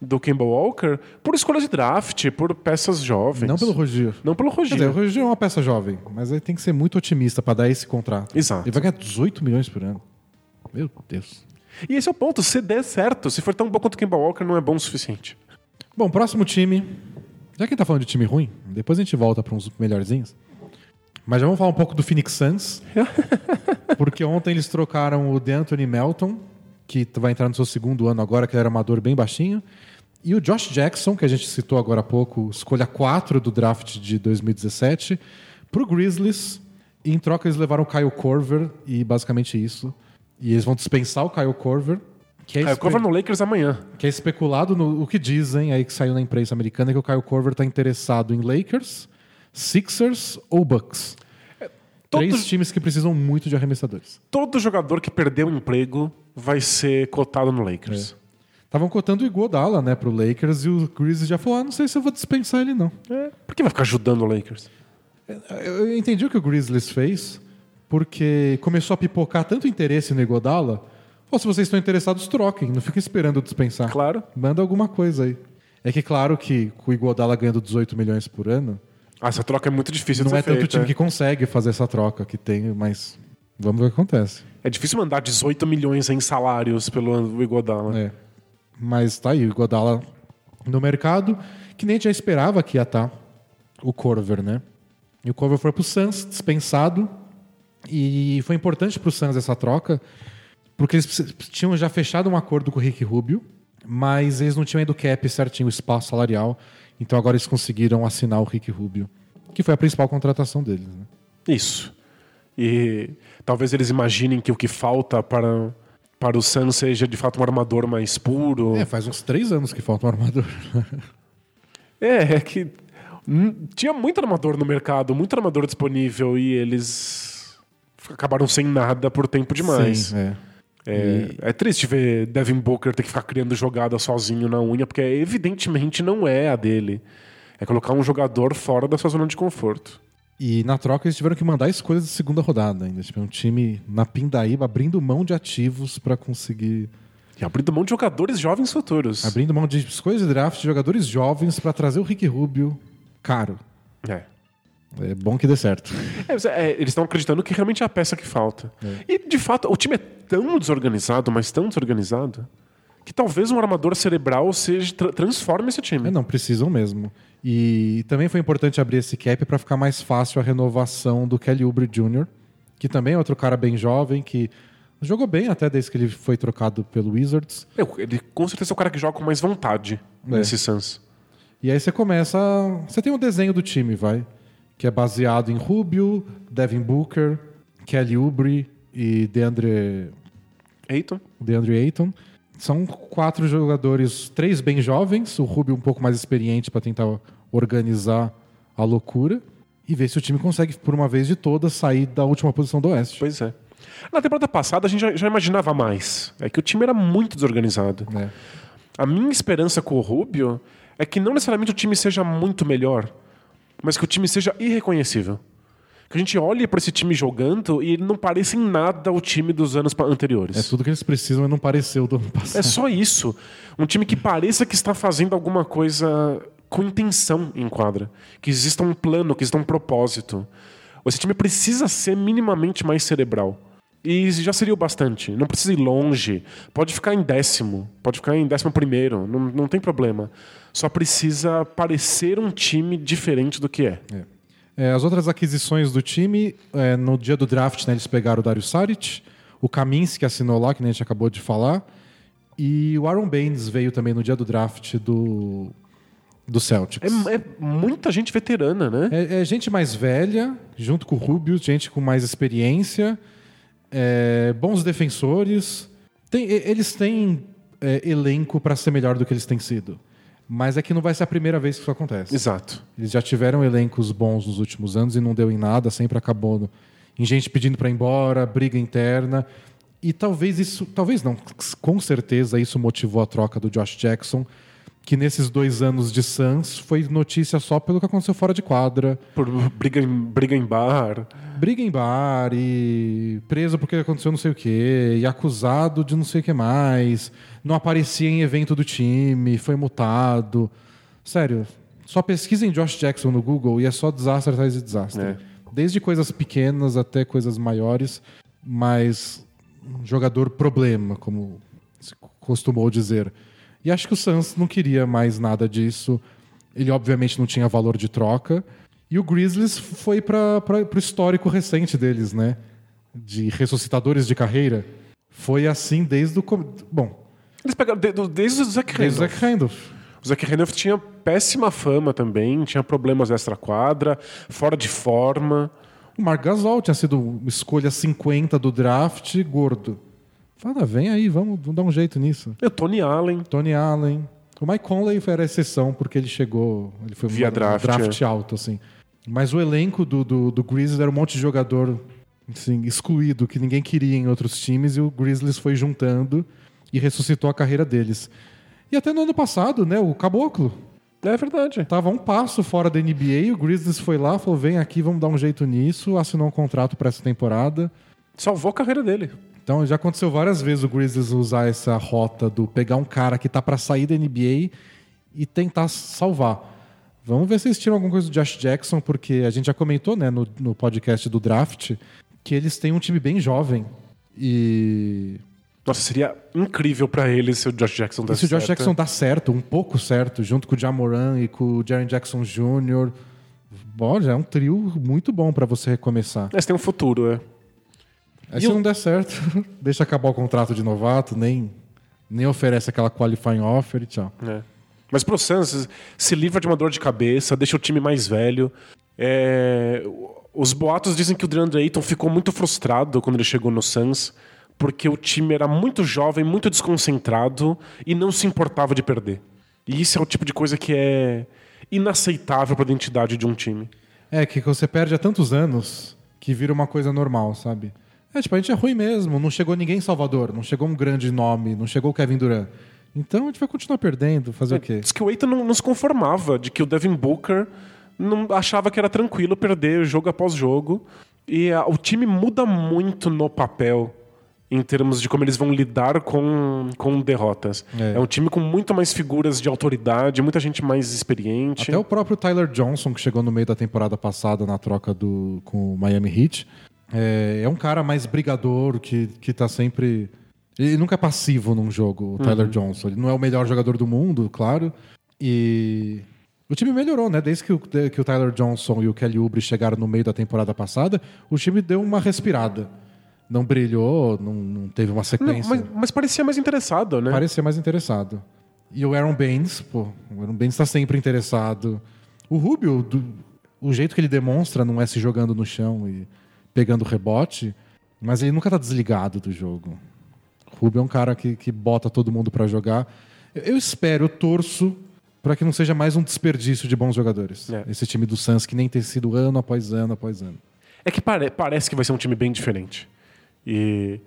do Kemba Walker por escolha de draft, por peças jovens. Não pelo Rogier. Não pelo Rogier. Dizer, o Rogier é uma peça jovem, mas aí tem que ser muito otimista para dar esse contrato. Exato. Ele vai ganhar 18 milhões por ano. Meu Deus. E esse é o ponto, se der certo, se for tão bom quanto o Kemba Walker, não é bom o suficiente. Bom, próximo time, já que a gente tá falando de time ruim, depois a gente volta para uns melhorzinhos. Mas já vamos falar um pouco do Phoenix Suns. porque ontem eles trocaram o DeAnthony Melton, que vai entrar no seu segundo ano agora, que ele era amador bem baixinho. E o Josh Jackson, que a gente citou agora há pouco, escolha 4 do draft de 2017, para o Grizzlies. E em troca eles levaram o Kyle Korver e basicamente isso. E eles vão dispensar o Kyle Korver que é Kyle Korver no Lakers amanhã. Que é especulado no o que dizem aí que saiu na imprensa americana é que o Kyle Korver está interessado em Lakers, Sixers ou Bucks. É, Três times que precisam muito de arremessadores. Todo jogador que perdeu o emprego vai ser cotado no Lakers. Estavam cotando o Iguodala, né, pro Lakers e o Grizzlies já falou: ah, não sei se eu vou dispensar ele não. É. Por que vai ficar ajudando o Lakers? Eu entendi o que o Grizzlies fez, porque começou a pipocar tanto interesse no Iguodala. Ou se vocês estão interessados, troquem, não fiquem esperando dispensar. Claro. Manda alguma coisa aí. É que claro que com o Iguodala ganhando 18 milhões por ano, Ah, essa troca é muito difícil não é ser tanto feita. time que consegue fazer essa troca que tem, mas vamos ver o que acontece. É difícil mandar 18 milhões em salários pelo Iguodala. É. Mas tá aí, o Iguodala no mercado, que nem a gente já esperava que ia estar o Corver, né? E o Corver foi pro Suns, dispensado, e foi importante pro Suns essa troca, porque eles tinham já fechado um acordo com o Rick Rubio, mas eles não tinham ainda o cap certinho, o espaço salarial, então agora eles conseguiram assinar o Rick Rubio, que foi a principal contratação deles, né? Isso. E talvez eles imaginem que o que falta para, para o Sun seja de fato um armador mais puro. É, faz uns três anos que falta um armador. É, é que hum, tinha muito armador no mercado, muito armador disponível e eles acabaram sem nada por tempo demais. Sim, é. É, é triste ver Devin Booker ter que ficar criando jogada sozinho na unha, porque evidentemente não é a dele. É colocar um jogador fora da sua zona de conforto. E na troca eles tiveram que mandar escolhas de segunda rodada ainda. Tipo, um time na Pindaíba abrindo mão de ativos para conseguir. E abrindo mão de jogadores jovens futuros. Abrindo mão de escolhas de draft de jogadores jovens para trazer o Rick Rubio caro. É. É bom que dê certo. É, é, eles estão acreditando que realmente é a peça que falta. E, de fato, o time é tão desorganizado, mas tão desorganizado, que talvez um armador cerebral seja tra- transforme esse time. É, não, precisam mesmo. E também foi importante abrir esse cap para ficar mais fácil a renovação do Kelly Oubre Jr., que também é outro cara bem jovem, que jogou bem até desde que ele foi trocado pelo Wizards. Ele com certeza é o cara que joga com mais vontade É. nesse Suns. E aí você começa. Você tem um desenho do time, vai. Que é baseado em Rubio, Devin Booker, Kelly Oubre e DeAndre, Eiton? DeAndre Ayton. São quatro jogadores, três bem jovens, o Rubio um pouco mais experiente para tentar organizar a loucura e ver se o time consegue, por uma vez de todas, sair da última posição do Oeste. Pois é. Na temporada passada a gente já, já imaginava mais. É que o time era muito desorganizado. É. A minha esperança com o Rubio é que não necessariamente o time seja muito melhor, mas que o time seja irreconhecível. Que a gente olhe para esse time jogando e ele não pareça em nada o time dos anos anteriores. É tudo que eles precisam e não pareceu do ano passado. É só isso. Um time que pareça que está fazendo alguma coisa com intenção em quadra. Que exista um plano, que exista um propósito. Esse time precisa ser minimamente mais cerebral. E já seria o bastante. Não precisa ir longe. Pode ficar em décimo. Pode ficar em décimo primeiro. Não, não tem problema. Só precisa parecer um time diferente do que é. É, as outras aquisições do time, é, no dia do draft, né, eles pegaram o Dario Saric, o Kaminsky que assinou lá, que nem a gente acabou de falar, e o Aaron Baines veio também no dia do draft do, do Celtics. É, é muita gente veterana, né? É, é gente mais velha, junto com o Rubio, gente com mais experiência, é, bons defensores. Tem- eles têm é, elenco para ser melhor do que eles têm sido. Mas é que não vai ser a primeira vez que isso acontece. Exato. Eles já tiveram elencos bons nos últimos anos e não deu em nada, sempre acabou no- em gente pedindo para ir embora, briga interna. E talvez isso, talvez não, com certeza isso motivou a troca do Josh Jackson, que nesses dois anos de Suns foi notícia só pelo que aconteceu fora de quadra. Por briga em, briga em bar. Briga em bar e preso porque aconteceu não sei o quê, e acusado de não sei o que mais, não aparecia em evento do time, foi multado. Sério, só pesquisem Josh Jackson no Google e é só desastre atrás de desastre. É. Desde coisas pequenas até coisas maiores, mas um jogador problema, como se costumou dizer. E acho que o Suns não queria mais nada disso. Ele obviamente não tinha valor de troca. E o Grizzlies foi para o histórico recente deles, né? De ressuscitadores de carreira. Foi assim desde o. Bom, Eles pegaram de- do- desde o Zach desde o Randolph. Zach Randolph. O Zach Randolph tinha péssima fama também, tinha problemas extra-quadra, fora de forma. O Mark Gasol tinha sido escolha 50 do draft, gordo. Fala, vem aí, vamos, vamos dar um jeito nisso. E o Tony Allen. Tony Allen. O Mike Conley foi a exceção, porque ele chegou. Ele foi Via um draft, draft alto, assim. Mas o elenco do, do, do Grizzlies era um monte de jogador Sim, excluído, que ninguém queria em outros times, e o Grizzlies foi juntando e ressuscitou a carreira deles. E até no ano passado, né, o Caboclo É verdade. tava um passo fora da NBA, o Grizzlies foi lá, falou: vem aqui, vamos dar um jeito nisso, assinou um contrato para essa temporada. Salvou a carreira dele. Então já aconteceu várias vezes o Grizzlies usar essa rota do pegar um cara que tá para sair da NBA e tentar salvar. Vamos ver se eles tiram alguma coisa do Josh Jackson, porque a gente já comentou né, no, no podcast do draft que eles têm um time bem jovem. E Nossa, seria incrível pra ele se o Josh Jackson E desse se o Josh certo. Jackson dá certo, um pouco certo, junto com o Jamoran e com o Jaren Jackson Jr., bom, já é um trio muito bom pra você recomeçar. Esse tem um futuro, é. Aí E se o- não der certo, deixa acabar o contrato de novato, nem, nem oferece aquela qualifying offer e tchau. É. Mas pro Suns, se livra de uma dor de cabeça, deixa o time mais velho. É, Os boatos dizem que o DeAndre Ayton ficou muito frustrado quando ele chegou no Suns, porque o time era muito jovem, muito desconcentrado e não se importava de perder. E isso é o tipo de coisa que é inaceitável para a identidade de um time. É, que você perde há tantos anos que vira uma coisa normal, sabe? É, tipo, a gente é ruim mesmo, não chegou ninguém em Salvador, não chegou um grande nome, não chegou o Kevin Durant. Então a gente vai continuar perdendo, fazer o quê? Diz que o Ayton não, não se conformava, de que o Devin Booker não achava que era tranquilo perder jogo após jogo. E a- o time muda muito no papel em termos de como eles vão lidar com, com derrotas. É. É. um time com muito mais figuras de autoridade, muita gente mais experiente. Até o próprio Tyler Johnson, que chegou no meio da temporada passada na troca do, com o Miami Heat, é, é um cara mais brigador, que, que tá sempre. Ele nunca é passivo num jogo, o Tyler Johnson. Ele não é o melhor jogador do mundo, claro. E. O time melhorou, né? Desde que o, que o Tyler Johnson e o Kelly Oubre chegaram no meio da temporada passada, o time deu uma respirada. Não brilhou, não, não teve uma Não, sequência. mas, mas parecia mais interessado, né? Parecia mais interessado. E o Aaron Baines, pô, o Aaron Baines tá sempre interessado. O Rubio, do- o jeito que ele demonstra não é se jogando no chão e pegando rebote, mas ele nunca tá desligado do jogo. O Rubio é um cara que, que bota todo mundo pra jogar. Eu, eu espero, eu torço pra que não seja mais um desperdício de bons jogadores. É. Esse time do Suns que nem tem sido ano após ano após ano. É que pare- parece que vai ser um time bem diferente. E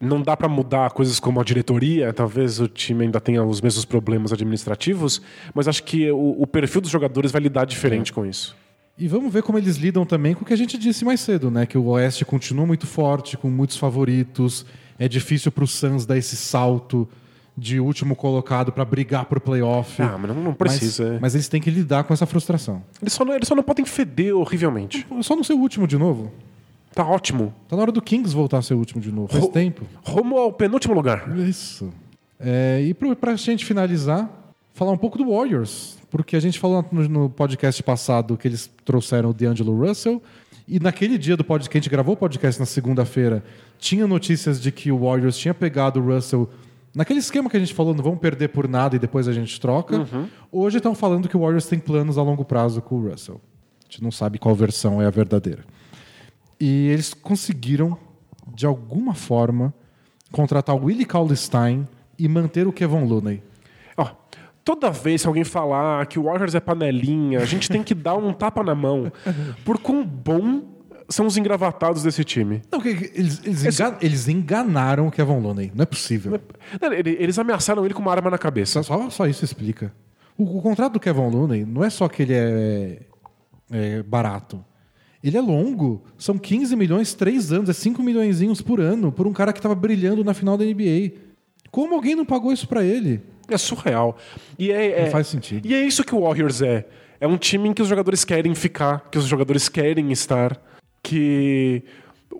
não dá pra mudar coisas como a diretoria, talvez o time ainda tenha os mesmos problemas administrativos, mas acho que o, o perfil dos jogadores vai lidar diferente com isso. E vamos ver como eles lidam também com o que a gente disse mais cedo, né? Que o Oeste continua muito forte, com muitos favoritos. É difícil pro Suns dar esse salto de último colocado pra brigar pro playoff. Ah, mas não, precisa. Mas, é. mas eles têm que lidar com essa frustração. Eles, só não, eles só não podem feder horrivelmente. É Só não ser o último de novo. Tá ótimo. Tá na hora do Kings voltar a ser o último de novo. Faz Ro- tempo. Rumo ao penúltimo lugar. Isso. É, e pro, pra gente finalizar, falar um pouco do Warriors. Porque a gente falou no, no podcast passado que eles trouxeram o D'Angelo Russell. E naquele dia do podcast, que a gente gravou o podcast na segunda-feira, tinha notícias de que o Warriors tinha pegado o Russell naquele esquema que a gente falou, não vamos perder por nada e depois a gente troca. Hoje estão falando que o Warriors tem planos a longo prazo com o Russell. A gente não sabe qual versão é a verdadeira. E eles conseguiram, de alguma forma, contratar o Willie Cauley-Stein e manter o Kevin Looney. Ó, toda vez que alguém falar que o Warriors é panelinha, a gente tem que dar um tapa na mão. Por quão bom são os engravatados desse time. Não, eles, eles, engan- eles enganaram o Kevin Looney. Não é possível. Ele- Eles ameaçaram ele com uma arma na cabeça. Só, só, só isso explica. O, o contrato do Kevin Looney não é só que ele é, é barato. Ele é longo. São 15 milhões, 3 anos. É 5 milhões por ano por um cara que estava brilhando na final da NBA. Como alguém não pagou isso pra ele? É surreal. E é, Não é- faz sentido. E é isso que o Warriors é. É um time em que os jogadores querem ficar, que os jogadores querem estar, que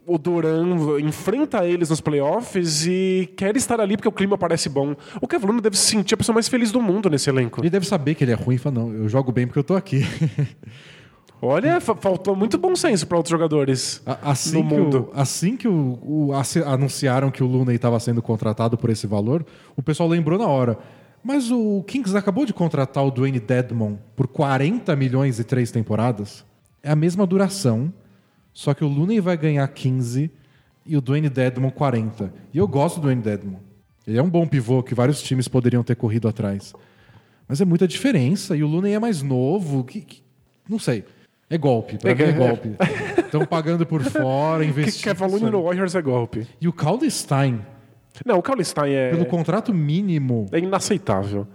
o Duran enfrenta eles nos playoffs e quer estar ali porque o clima parece bom. O Kevin Looney deve se sentir a pessoa mais feliz do mundo nesse elenco. Ele deve saber que ele é ruim e fala, não, eu jogo bem porque eu tô aqui. Olha, fa- faltou muito bom senso para outros jogadores Assim no que, mundo. o, assim que o, o- anunciaram que o Looney estava sendo contratado por esse valor, o pessoal lembrou na hora. Mas o Kings acabou de contratar o Dwayne Dedmon por 40 milhões e três temporadas. É a mesma duração, só que o Looney vai ganhar 15 e o Dwayne Dedmon 40. E eu gosto do Dwayne Dedmon. Ele é um bom pivô que vários times poderiam ter corrido atrás. Mas é muita diferença. E o Looney é mais novo. Que, que- não sei. É golpe. Pra É mim é que- golpe. Estão pagando por fora, Que investindo. Kevin Looney no Warriors é golpe. E o Calder Stein, Não, o Kallenstein é, pelo contrato mínimo, é inaceitável.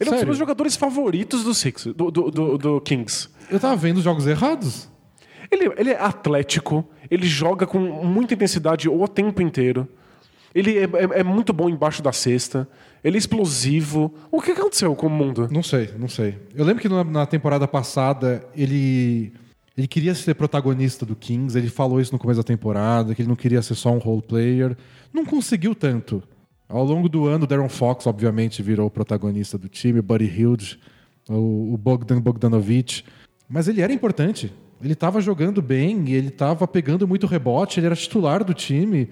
Ele é um dos Sério? meus jogadores favoritos do, Six, do, do, do, do Kings. eu tava vendo os jogos errados. Ele, ele é atlético, ele joga com muita intensidade o tempo inteiro. Ele é, é- é muito bom embaixo da cesta. Ele é explosivo. O que aconteceu com o mundo? Não sei, não sei. Eu lembro que na, temporada passada ele ele queria ser protagonista do Kings, ele falou isso no começo da temporada, que ele não queria ser só um role player. Não conseguiu tanto. Ao longo do ano, Darren Fox, obviamente, virou o protagonista do time, Buddy Hilde, o, Bogdan Bogdanovic. Mas ele era importante. Ele estava jogando bem, ele estava pegando muito rebote, ele era titular do time.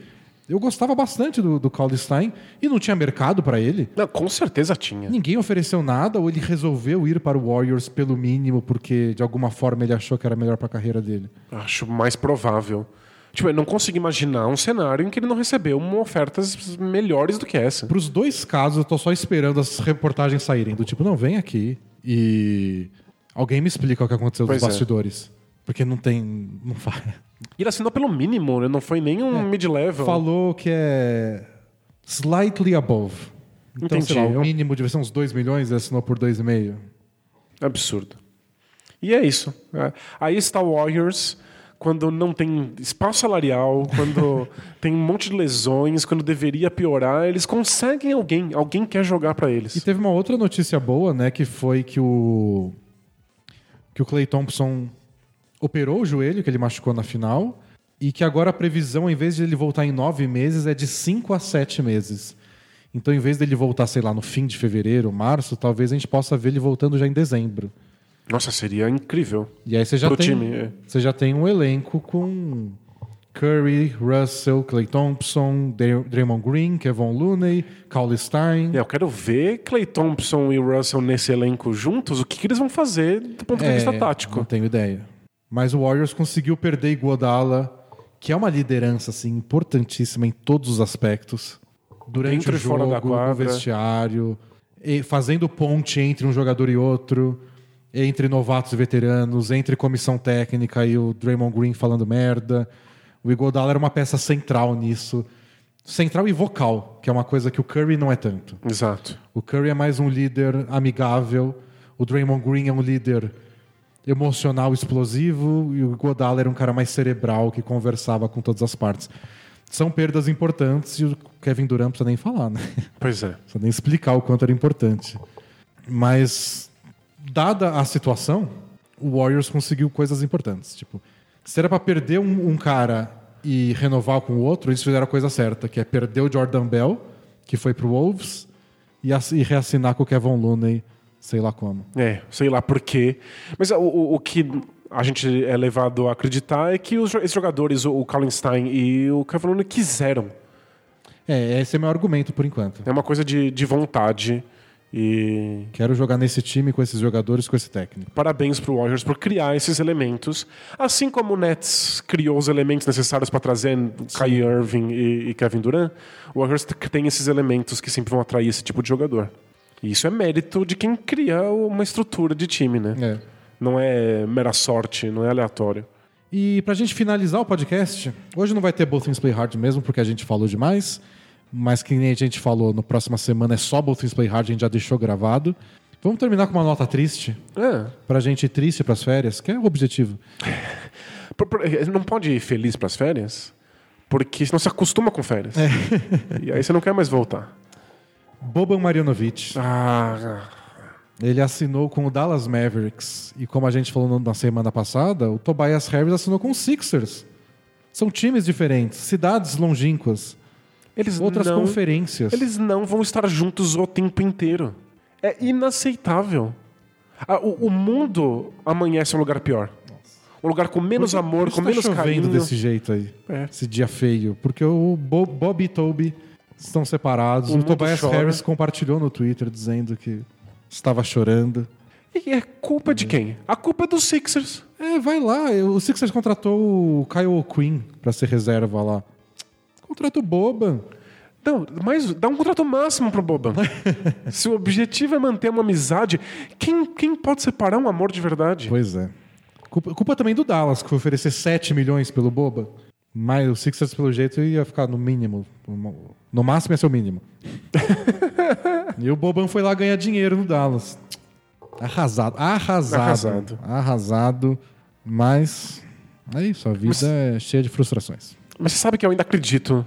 Eu gostava bastante do, do Stein e não tinha mercado para ele. Não, com certeza tinha. Ninguém ofereceu nada ou ele resolveu ir para o Warriors pelo mínimo porque de alguma forma ele achou que era melhor para a carreira dele. Acho mais provável. Tipo, eu não consigo imaginar um cenário em que ele não recebeu uma ofertas melhores do que essa. Para os dois casos, eu tô só esperando as reportagens saírem do tipo, não, vem aqui e alguém me explica o que aconteceu Pois nos é. bastidores. Porque não tem. Não faz. E ele assinou pelo mínimo, né? não foi nem um mid-level. Falou que é slightly above. Então, Entendi. sei lá, o mínimo devia ser uns 2 milhões e assinou por 2,5. Absurdo. E é isso. É. Aí está o Warriors quando não tem espaço salarial, quando tem um monte de lesões, quando deveria piorar, eles conseguem alguém. Alguém quer jogar pra eles. E teve uma outra notícia boa, né? Que foi que o. Que o Clay Thompson operou o joelho, que ele machucou na final. E que agora a previsão, em vez de ele voltar em nove meses, é de cinco a sete meses. Então, em vez dele voltar, sei lá, no fim de fevereiro, março, talvez a gente possa ver ele voltando já em dezembro. Nossa, seria incrível. E aí você já Pro tem. time, é. Você já tem um elenco com Curry, Russell, Clay Thompson, Dray- Draymond Green, Kevon Looney, Cauley Stein. É, Eu quero ver Clay Thompson e Russell nesse elenco juntos, o que, que eles vão fazer do ponto de É, vista tático. Não tenho ideia. Mas o Warriors conseguiu perder Iguodala, que é uma liderança assim importantíssima em todos os aspectos. Durante Dentro o e fora jogo, da quadra. no vestiário, e fazendo ponte entre um jogador e outro, entre novatos e veteranos, entre comissão técnica e o Draymond Green falando merda. O Iguodala era uma peça central nisso. Central e vocal, que é uma coisa que o Curry não é tanto. Exato. O Curry é mais um líder amigável. O Draymond Green é um líder emocional, explosivo. E o Godala era um cara mais cerebral que conversava com todas as partes. São perdas importantes e o Kevin Durant não precisa nem falar, né? Não Pois é. precisa nem explicar o quanto era importante. Mas, dada a situação, o Warriors conseguiu coisas importantes. Tipo, se era para perder um, um cara e renovar com o outro, eles fizeram a coisa certa, que é perder o Jordan Bell, que foi pro Wolves, e, e reassinar com o Kevin Looney, sei lá como. É, sei lá por quê. Mas o, o, o que a gente é levado a acreditar é que os, esses jogadores, o, o Kallenstein e o Kevin Looney, quiseram. É, esse é meu argumento por enquanto. É uma coisa de, de vontade. E Quero jogar nesse time com esses jogadores, com esse técnico. parabéns pro Warriors por criar esses elementos. Assim como o Nets criou os elementos necessários para trazer Kyrie Irving e, e Kevin Durant, o Warriors tem esses elementos que sempre vão atrair esse tipo de jogador. E isso é mérito de quem cria uma estrutura de time, né? É. Não é mera sorte, não é aleatório. E pra gente finalizar o podcast, hoje não vai ter Both Things Play Hard mesmo, porque a gente falou demais. Mas que nem a gente falou, no próxima semana é só Both Things Play Hard, a gente já deixou gravado. Vamos terminar com uma nota triste, É. pra gente ir triste pras férias, que é o objetivo. Não pode ir feliz pras férias, porque senão você acostuma com férias. E aí você não quer mais voltar. Boban Marjanovic, Ah, ele assinou com o Dallas Mavericks. E como a gente falou na semana passada, o Tobias Harris assinou com o Sixers. São times diferentes, cidades longínquas, eles outras não, conferências. Eles não vão estar juntos o tempo inteiro. É inaceitável. Ah, o, o mundo amanhece um lugar pior. Um lugar com menos amor, com tá menos chovendo carinho. desse jeito aí. É. Esse dia feio. Porque o Bo Bob e Toby estão separados. O O, Tobias chora. Harris compartilhou no Twitter dizendo que estava chorando. E é culpa de quem? A culpa é dos Sixers. É, vai lá. O Sixers contratou o Kyle Quinn para ser reserva lá. Contrato boba. Não, mas dá um contrato máximo pro Boban. Se o objetivo é manter uma amizade, quem, quem pode separar um amor de verdade? Pois é. Culpa, culpa também do Dallas, que foi oferecer 7 milhões pelo Boba. Mas o Sixers, pelo jeito, ia ficar no mínimo. No máximo ser o mínimo. e o Boban foi lá ganhar dinheiro no Dallas. Arrasado. Arrasado. Arrasado. Arrasado. Mas é isso, a vida Mas- é cheia de frustrações. Mas você sabe que eu ainda acredito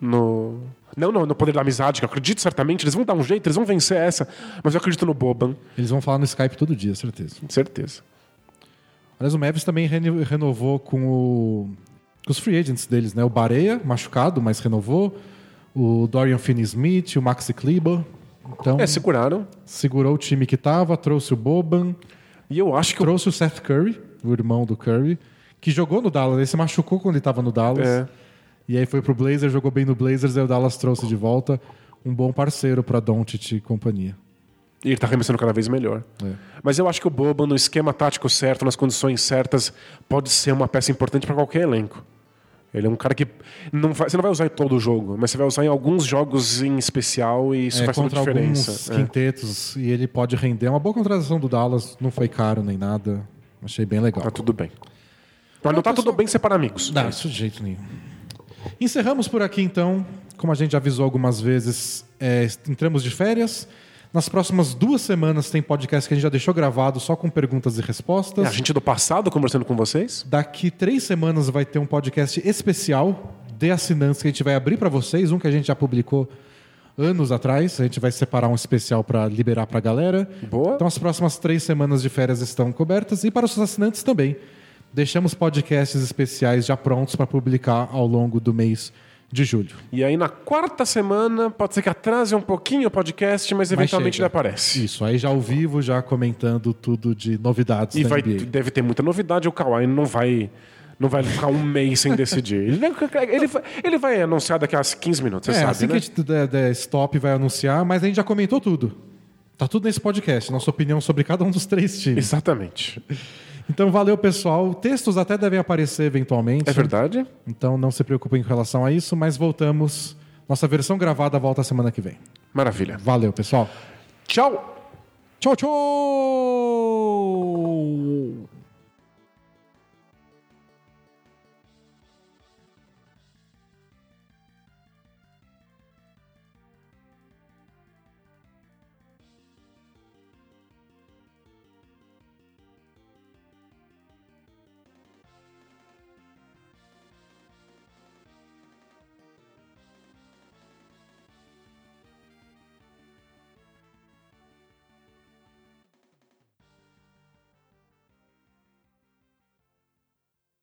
no. Não, não, no poder da amizade, que eu acredito certamente. Eles vão dar um jeito, eles vão vencer essa. Mas eu acredito no Boban, Eles vão falar no Skype todo dia, certeza. certeza. Aliás, o Mavis também renovou com, o, com os free agents deles, né? O Bareia, machucado, mas renovou. O Dorian Finney-Smith, o Maxi Kleber. Então, É, seguraram. segurou o time que tava, trouxe o Boban, E eu acho que trouxe o Seth Curry, o irmão do Curry, que jogou no Dallas. Ele se machucou quando ele tava no Dallas. É. E aí foi pro Blazers, jogou bem no Blazers, aí o Dallas trouxe de volta um bom parceiro pra Doncic e companhia. E ele tá arremessando cada vez melhor. É. Mas eu acho que o Boban, no esquema tático certo, nas condições certas, pode ser uma peça importante para qualquer elenco. Ele é um cara que não vai- você não vai usar em todo o jogo, mas você vai usar em alguns jogos em especial e isso É, faz toda a diferença. alguns É. quintetos e ele pode render. É uma boa contratação do Dallas, não foi caro nem nada. Achei bem legal. Tá tudo bem. Mas não tá tudo bem separar amigos. Não, isso de jeito nenhum. Encerramos por aqui então. Como a gente avisou algumas vezes, é, entramos de férias. Nas próximas duas semanas tem podcast que a gente já deixou gravado só com perguntas e respostas. É, a gente do passado conversando com vocês. Daqui três semanas vai ter um podcast especial de assinantes que a gente vai abrir para vocês, um que a gente já publicou anos atrás. A gente vai separar um especial para liberar para a galera. Boa. Então as próximas três semanas de férias estão cobertas e para os assinantes também. Deixamos podcasts especiais já prontos para publicar ao longo do mês de julho. E aí na quarta semana, pode ser que atrase um pouquinho o podcast, mas eventualmente chega. ele aparece. Isso, aí já ao vivo, já comentando tudo de novidades E vai, NBA. deve ter muita novidade. O Kawhi não vai, não vai ficar um mês sem decidir. Ele, ele vai, ele vai anunciar daqui a 15 minutos, você É, sabe, assim né? que a gente der, der stop vai anunciar, mas a gente já comentou tudo. Tá tudo nesse podcast, nossa opinião sobre cada um dos três times. Exatamente. Então valeu, pessoal. Textos até devem aparecer eventualmente. É verdade? Então não se preocupem com relação a isso, mas voltamos. Nossa versão gravada volta semana que vem. Maravilha. Valeu, pessoal. Tchau! Tchau, tchau!